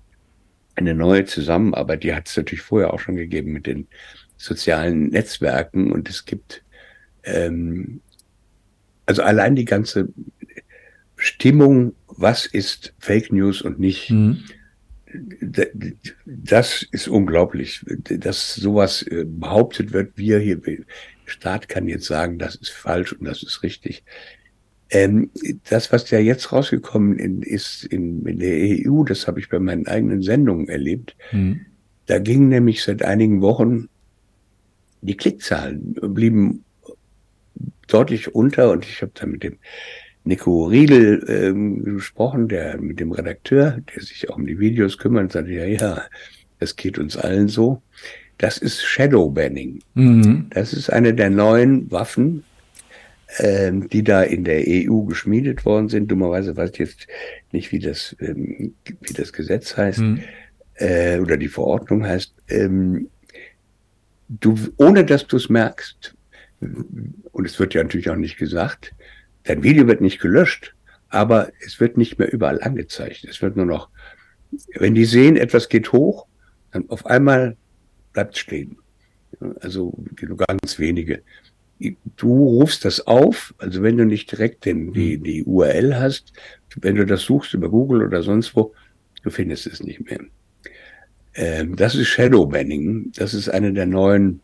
eine neue Zusammenarbeit, die hat es natürlich vorher auch schon gegeben mit den sozialen Netzwerken und es gibt ähm, also allein die ganze Stimmung, was ist Fake News und nicht. Mhm das ist unglaublich, dass sowas äh, behauptet wird. Wir hier, Staat kann jetzt sagen, das ist falsch und das ist richtig. Ähm, das, was ja jetzt rausgekommen ist in, in, der EU, das habe ich bei meinen eigenen Sendungen erlebt. Mhm. Da gingen nämlich seit einigen Wochen die Klickzahlen blieben deutlich unter und ich habe da mit dem Nico Riedel ähm, gesprochen, der mit dem Redakteur, der sich auch um die Videos kümmert, sagte, ja, ja, das geht uns allen so. Das ist Shadowbanning. Mhm. Das ist eine der neuen Waffen, ähm, die da in der EU geschmiedet worden sind. Dummerweise weiß ich jetzt nicht, wie das, ähm, wie das Gesetz heißt hm. äh, oder die Verordnung heißt. Ähm, du, ohne dass du es merkst, und es wird ja natürlich auch nicht gesagt, dein Video wird nicht gelöscht, aber es wird nicht mehr überall angezeigt. Es wird nur noch, wenn die sehen, etwas geht hoch, dann auf einmal bleibt es stehen. Also nur ganz wenige. Du rufst das auf, also wenn du nicht direkt den, die, die URL hast, wenn du das suchst über Google oder sonst wo, du findest es nicht mehr. Ähm, das ist Shadow Banning. Das ist eine der neuen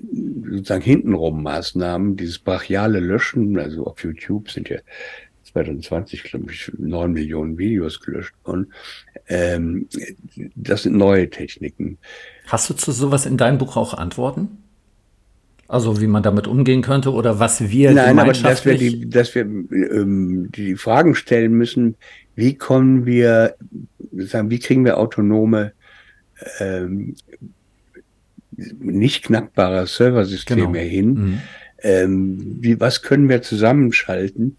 sozusagen hintenrum Maßnahmen, dieses brachiale Löschen, also auf YouTube sind ja 2020, glaube ich, neun Millionen Videos gelöscht worden. Ähm, das sind neue Techniken. Hast du zu sowas in deinem Buch auch Antworten? Also wie man damit umgehen könnte oder was wir Nein, aber dass wir, die, dass wir ähm, die Fragen stellen müssen, wie kommen wir, sagen, wie kriegen wir autonome ähm, nicht knackbare Serversysteme genau. hin. Mhm. Ähm, wie, was können wir zusammenschalten?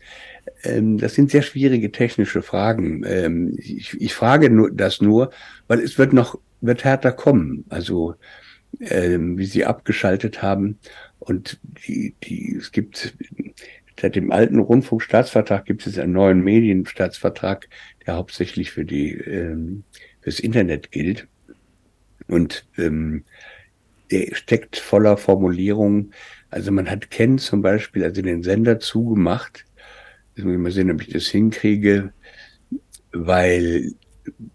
Ähm, das sind sehr schwierige technische Fragen. Ähm, ich, ich frage nur, das nur, weil es wird noch, wird härter kommen. Also, ähm, wie Sie abgeschaltet haben. Und die, die, es gibt, seit dem alten Rundfunkstaatsvertrag gibt es einen neuen Medienstaatsvertrag, der hauptsächlich für die, ähm, fürs Internet gilt. Und ähm, der steckt voller Formulierungen. Also man hat Ken zum Beispiel, also den Sender zugemacht. Jetzt muss ich mal sehen, ob ich das hinkriege, weil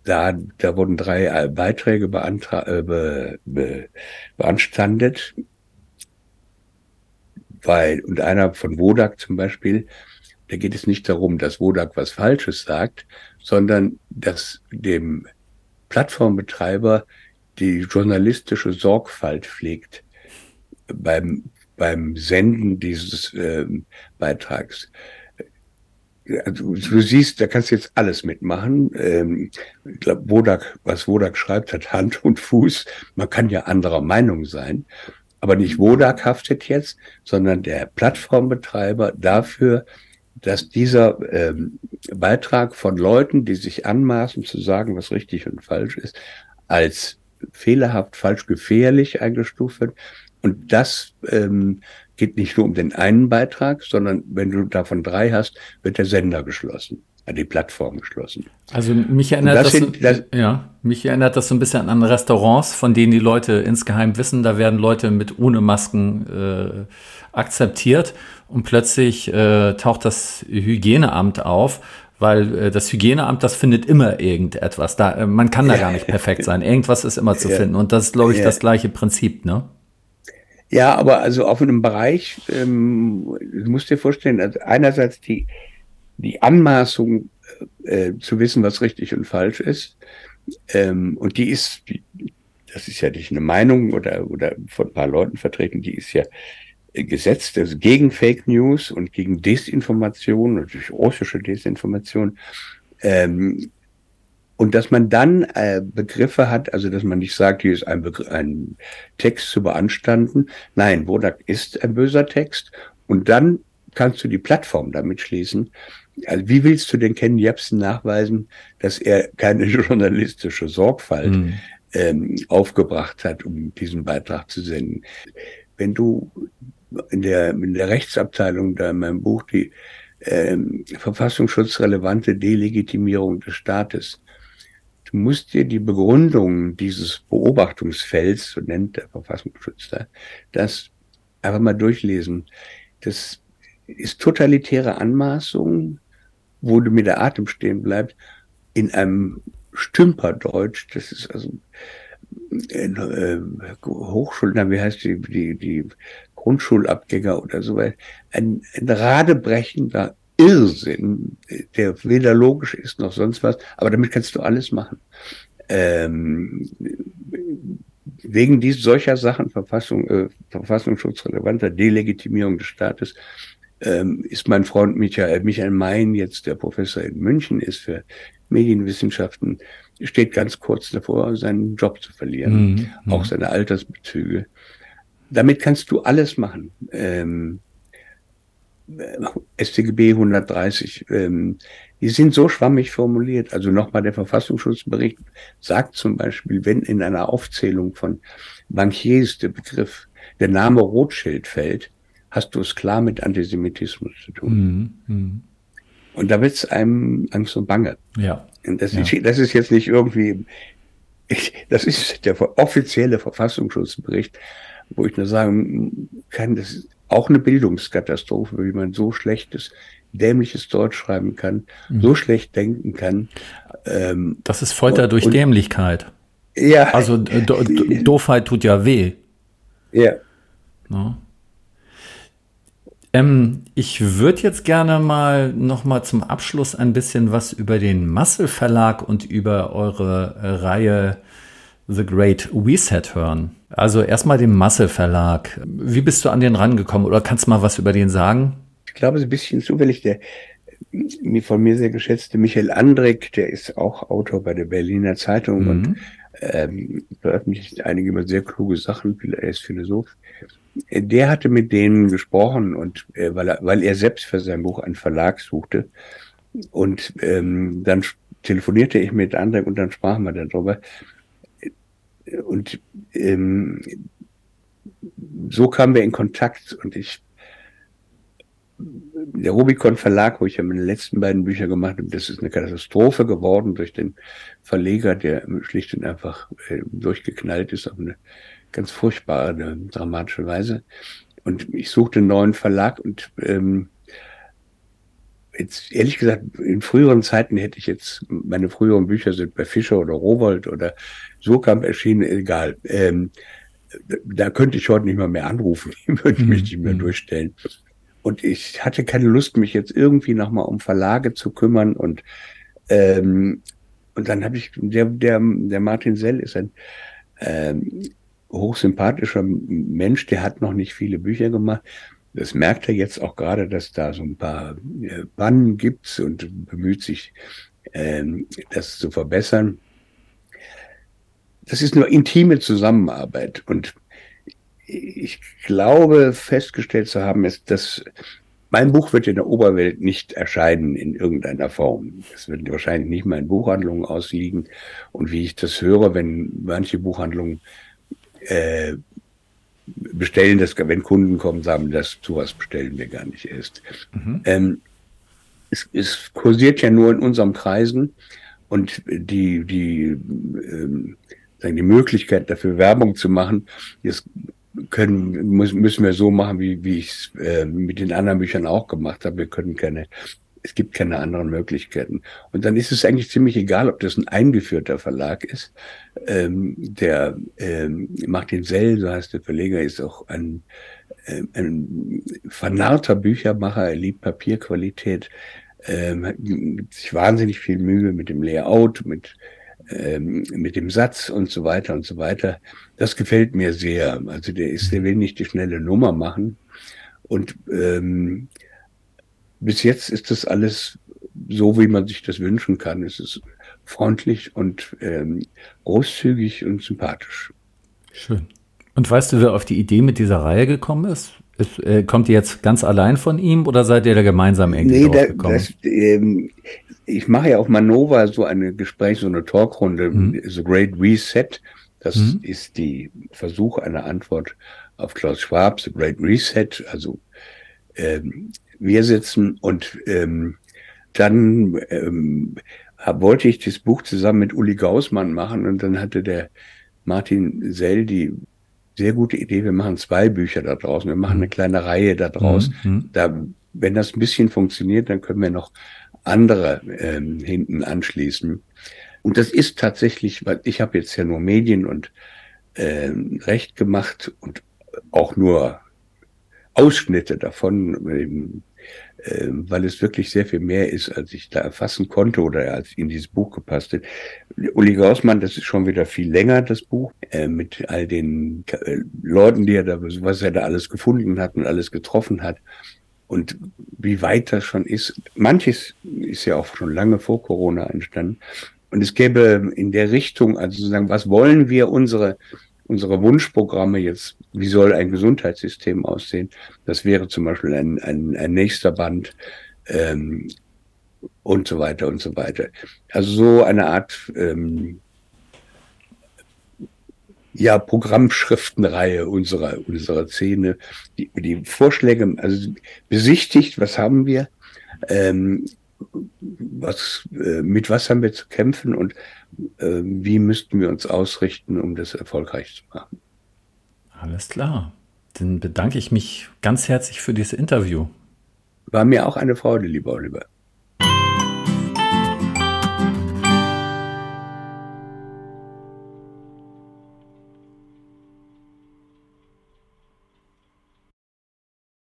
da, da wurden drei Beiträge beantra äh, be, be, beanstandet, weil, und einer von Wodak zum Beispiel, da geht es nicht darum, dass Wodak was Falsches sagt, sondern dass dem Plattformbetreiber die journalistische Sorgfalt pflegt beim, beim Senden dieses äh, Beitrags. Also, du siehst, da kannst du jetzt alles mitmachen. Ähm, ich glaube, Wodak, was Wodak schreibt, hat Hand und Fuß. Man kann ja anderer Meinung sein. Aber nicht Wodak haftet jetzt, sondern der Plattformbetreiber dafür, dass dieser ähm, Beitrag von Leuten, die sich anmaßen zu sagen, was richtig und falsch ist, als fehlerhaft, falsch, gefährlich eingestuft wird. Und das ähm, geht nicht nur um den einen Beitrag, sondern wenn du davon drei hast, wird der Sender geschlossen, äh, die Plattform geschlossen. Also mich erinnert das, das, sind, das, ja, mich erinnert das so ein bisschen an Restaurants, von denen die Leute insgeheim wissen, da werden Leute mit ohne Masken äh, akzeptiert und plötzlich äh, taucht das Hygieneamt auf weil äh, das Hygieneamt, das findet immer irgendetwas. Da, äh, man kann da gar nicht perfekt sein. Irgendwas ist immer zu finden. Und das ist, glaube ich, das gleiche Prinzip, ne? Ja, aber also auf einem Bereich, ähm, du musst dir vorstellen, also einerseits die, die Anmaßung äh, zu wissen, was richtig und falsch ist. Ähm, und die ist, das ist ja nicht eine Meinung oder, oder von ein paar Leuten vertreten, die ist ja gesetzt, also gegen Fake News und gegen Desinformation, natürlich russische Desinformation. Ähm, und dass man dann äh, Begriffe hat, also dass man nicht sagt, hier ist ein, Begr ein Text zu beanstanden. Nein, Wodak ist ein böser Text. Und dann kannst du die Plattform damit schließen. Also wie willst du denn Ken Jebsen nachweisen, dass er keine journalistische Sorgfalt mhm. ähm, aufgebracht hat, um diesen Beitrag zu senden? Wenn du in der, in der Rechtsabteilung da in meinem Buch die ähm, verfassungsschutzrelevante Delegitimierung des Staates. Du musst dir die Begründung dieses Beobachtungsfelds, so nennt der Verfassungsschutz da, das einfach mal durchlesen. Das ist totalitäre Anmaßung, wo du mir der Atem stehen bleibt, in einem Stümperdeutsch, das ist also in, äh, Hochschulen, wie heißt die, die, die Grundschulabgänger oder so weiter. Ein, ein radebrechender Irrsinn, der weder logisch ist noch sonst was, aber damit kannst du alles machen. Ähm, wegen dies, solcher Sachen, Verfassung, äh, verfassungsschutzrelevanter Delegitimierung des Staates, ähm, ist mein Freund Michael, Michael Mein, jetzt der Professor in München ist für Medienwissenschaften, steht ganz kurz davor, seinen Job zu verlieren, mhm. auch seine Altersbezüge damit kannst du alles machen. Ähm, StGB 130, ähm, die sind so schwammig formuliert. Also nochmal der Verfassungsschutzbericht sagt zum Beispiel, wenn in einer Aufzählung von Bankiers der Begriff, der Name Rothschild fällt, hast du es klar mit Antisemitismus zu tun. Mhm. Und da wird es einem Angst und Bange. Ja. Und das, ja. Ist, das ist jetzt nicht irgendwie, ich, das ist der offizielle Verfassungsschutzbericht, wo ich nur sagen kann, das ist auch eine Bildungskatastrophe, wie man so schlechtes, dämliches Deutsch schreiben kann, mhm. so schlecht denken kann. Ähm, das ist Folter durch und, Dämlichkeit. Ja. Also Do Do Doofheit tut ja weh. Ja. No. Ähm, ich würde jetzt gerne mal noch mal zum Abschluss ein bisschen was über den Massel Verlag und über eure äh, Reihe The Great Reset hören. Also erstmal den Massel Verlag. Wie bist du an den rangekommen oder kannst du mal was über den sagen? Ich glaube, es ist ein bisschen zufällig. Der von mir sehr geschätzte Michael Andreck, der ist auch Autor bei der Berliner Zeitung mhm. und ähm, veröffentlicht einige sehr kluge Sachen. Er ist Philosoph der hatte mit denen gesprochen und äh, weil, er, weil er selbst für sein Buch einen Verlag suchte. Und ähm, dann telefonierte ich mit André und dann sprachen wir darüber. Und ähm, so kamen wir in Kontakt und ich der Rubicon Verlag, wo ich ja meine letzten beiden Bücher gemacht habe, das ist eine Katastrophe geworden durch den Verleger, der schlicht und einfach äh, durchgeknallt ist auf eine ganz furchtbare, dramatische Weise. Und ich suchte einen neuen Verlag und ähm, jetzt ehrlich gesagt, in früheren Zeiten hätte ich jetzt, meine früheren Bücher sind bei Fischer oder Rowold oder Surkamp erschienen, egal. Ähm, da könnte ich heute nicht mal mehr anrufen, die würde ich mich nicht mehr mhm. durchstellen. Und ich hatte keine Lust, mich jetzt irgendwie nochmal um Verlage zu kümmern und ähm, und dann habe ich, der, der, der Martin Sell ist ein ähm, hochsympathischer Mensch, der hat noch nicht viele Bücher gemacht. Das merkt er jetzt auch gerade, dass da so ein paar äh, Bannen gibt und bemüht sich, ähm, das zu verbessern. Das ist nur intime Zusammenarbeit und ich glaube festgestellt zu haben, ist, dass mein Buch wird in der Oberwelt nicht erscheinen in irgendeiner Form. Es wird wahrscheinlich nicht mal in Buchhandlungen ausliegen. Und wie ich das höre, wenn manche Buchhandlungen äh, bestellen das, wenn Kunden kommen, sagen, das sowas bestellen wir gar nicht erst. Mhm. Ähm, es, es kursiert ja nur in unserem Kreisen und die, die, ähm, sagen, die Möglichkeit dafür Werbung zu machen, das können, müssen wir so machen, wie, wie ich es äh, mit den anderen Büchern auch gemacht habe. Wir können keine es gibt keine anderen Möglichkeiten. Und dann ist es eigentlich ziemlich egal, ob das ein eingeführter Verlag ist. Ähm, der ähm, Martin Sell, so heißt der Verleger, ist auch ein, äh, ein vernarrter Büchermacher. Er liebt Papierqualität, ähm, gibt sich wahnsinnig viel Mühe mit dem Layout, mit ähm, mit dem Satz und so weiter und so weiter. Das gefällt mir sehr. Also der ist, der will nicht die schnelle Nummer machen. Und ähm, bis jetzt ist das alles so, wie man sich das wünschen kann. Es ist freundlich und ähm, großzügig und sympathisch. Schön. Und weißt du, wer auf die Idee mit dieser Reihe gekommen ist? ist äh, kommt ihr jetzt ganz allein von ihm oder seid ihr da gemeinsam irgendwie nee, drauf gekommen? Das, ähm, ich mache ja auf Manova so eine Gespräch, so eine Talkrunde, mhm. The Great Reset. Das mhm. ist die Versuch einer Antwort auf Klaus Schwab, The Great Reset, also ähm, wir sitzen und ähm, dann ähm, wollte ich das Buch zusammen mit Uli Gaussmann machen und dann hatte der Martin Sell die sehr gute Idee, wir machen zwei Bücher da draußen, wir machen eine kleine Reihe da draußen. Mhm. mhm. Da, wenn das ein bisschen funktioniert, dann können wir noch andere ähm, hinten anschließen. Und das ist tatsächlich, weil ich habe jetzt ja nur Medien und ähm, Recht gemacht und auch nur Ausschnitte davon, eben äh, weil es wirklich sehr viel mehr ist, als ich da erfassen konnte oder als in dieses Buch gepasst hat. Uli Gaussmann, das ist schon wieder viel länger, das Buch, äh, mit all den äh, Leuten, die er da, was er da alles gefunden hat und alles getroffen hat. Und wie weit das schon ist. Manches ist ja auch schon lange vor Corona entstanden. Und es gäbe in der Richtung, also sozusagen, was wollen wir unsere unsere Wunschprogramme jetzt, wie soll ein Gesundheitssystem aussehen? Das wäre zum Beispiel ein, ein, ein nächster Band ähm, und so weiter und so weiter. Also so eine Art ähm, ja, Programmschriftenreihe unserer, unserer Szene, die, die Vorschläge, also besichtigt, was haben wir, ähm, was, äh, mit was haben wir zu kämpfen und äh, wie müssten wir uns ausrichten, um das erfolgreich zu machen. Alles klar. Dann bedanke ich mich ganz herzlich für dieses Interview. War mir auch eine Freude, lieber Oliver.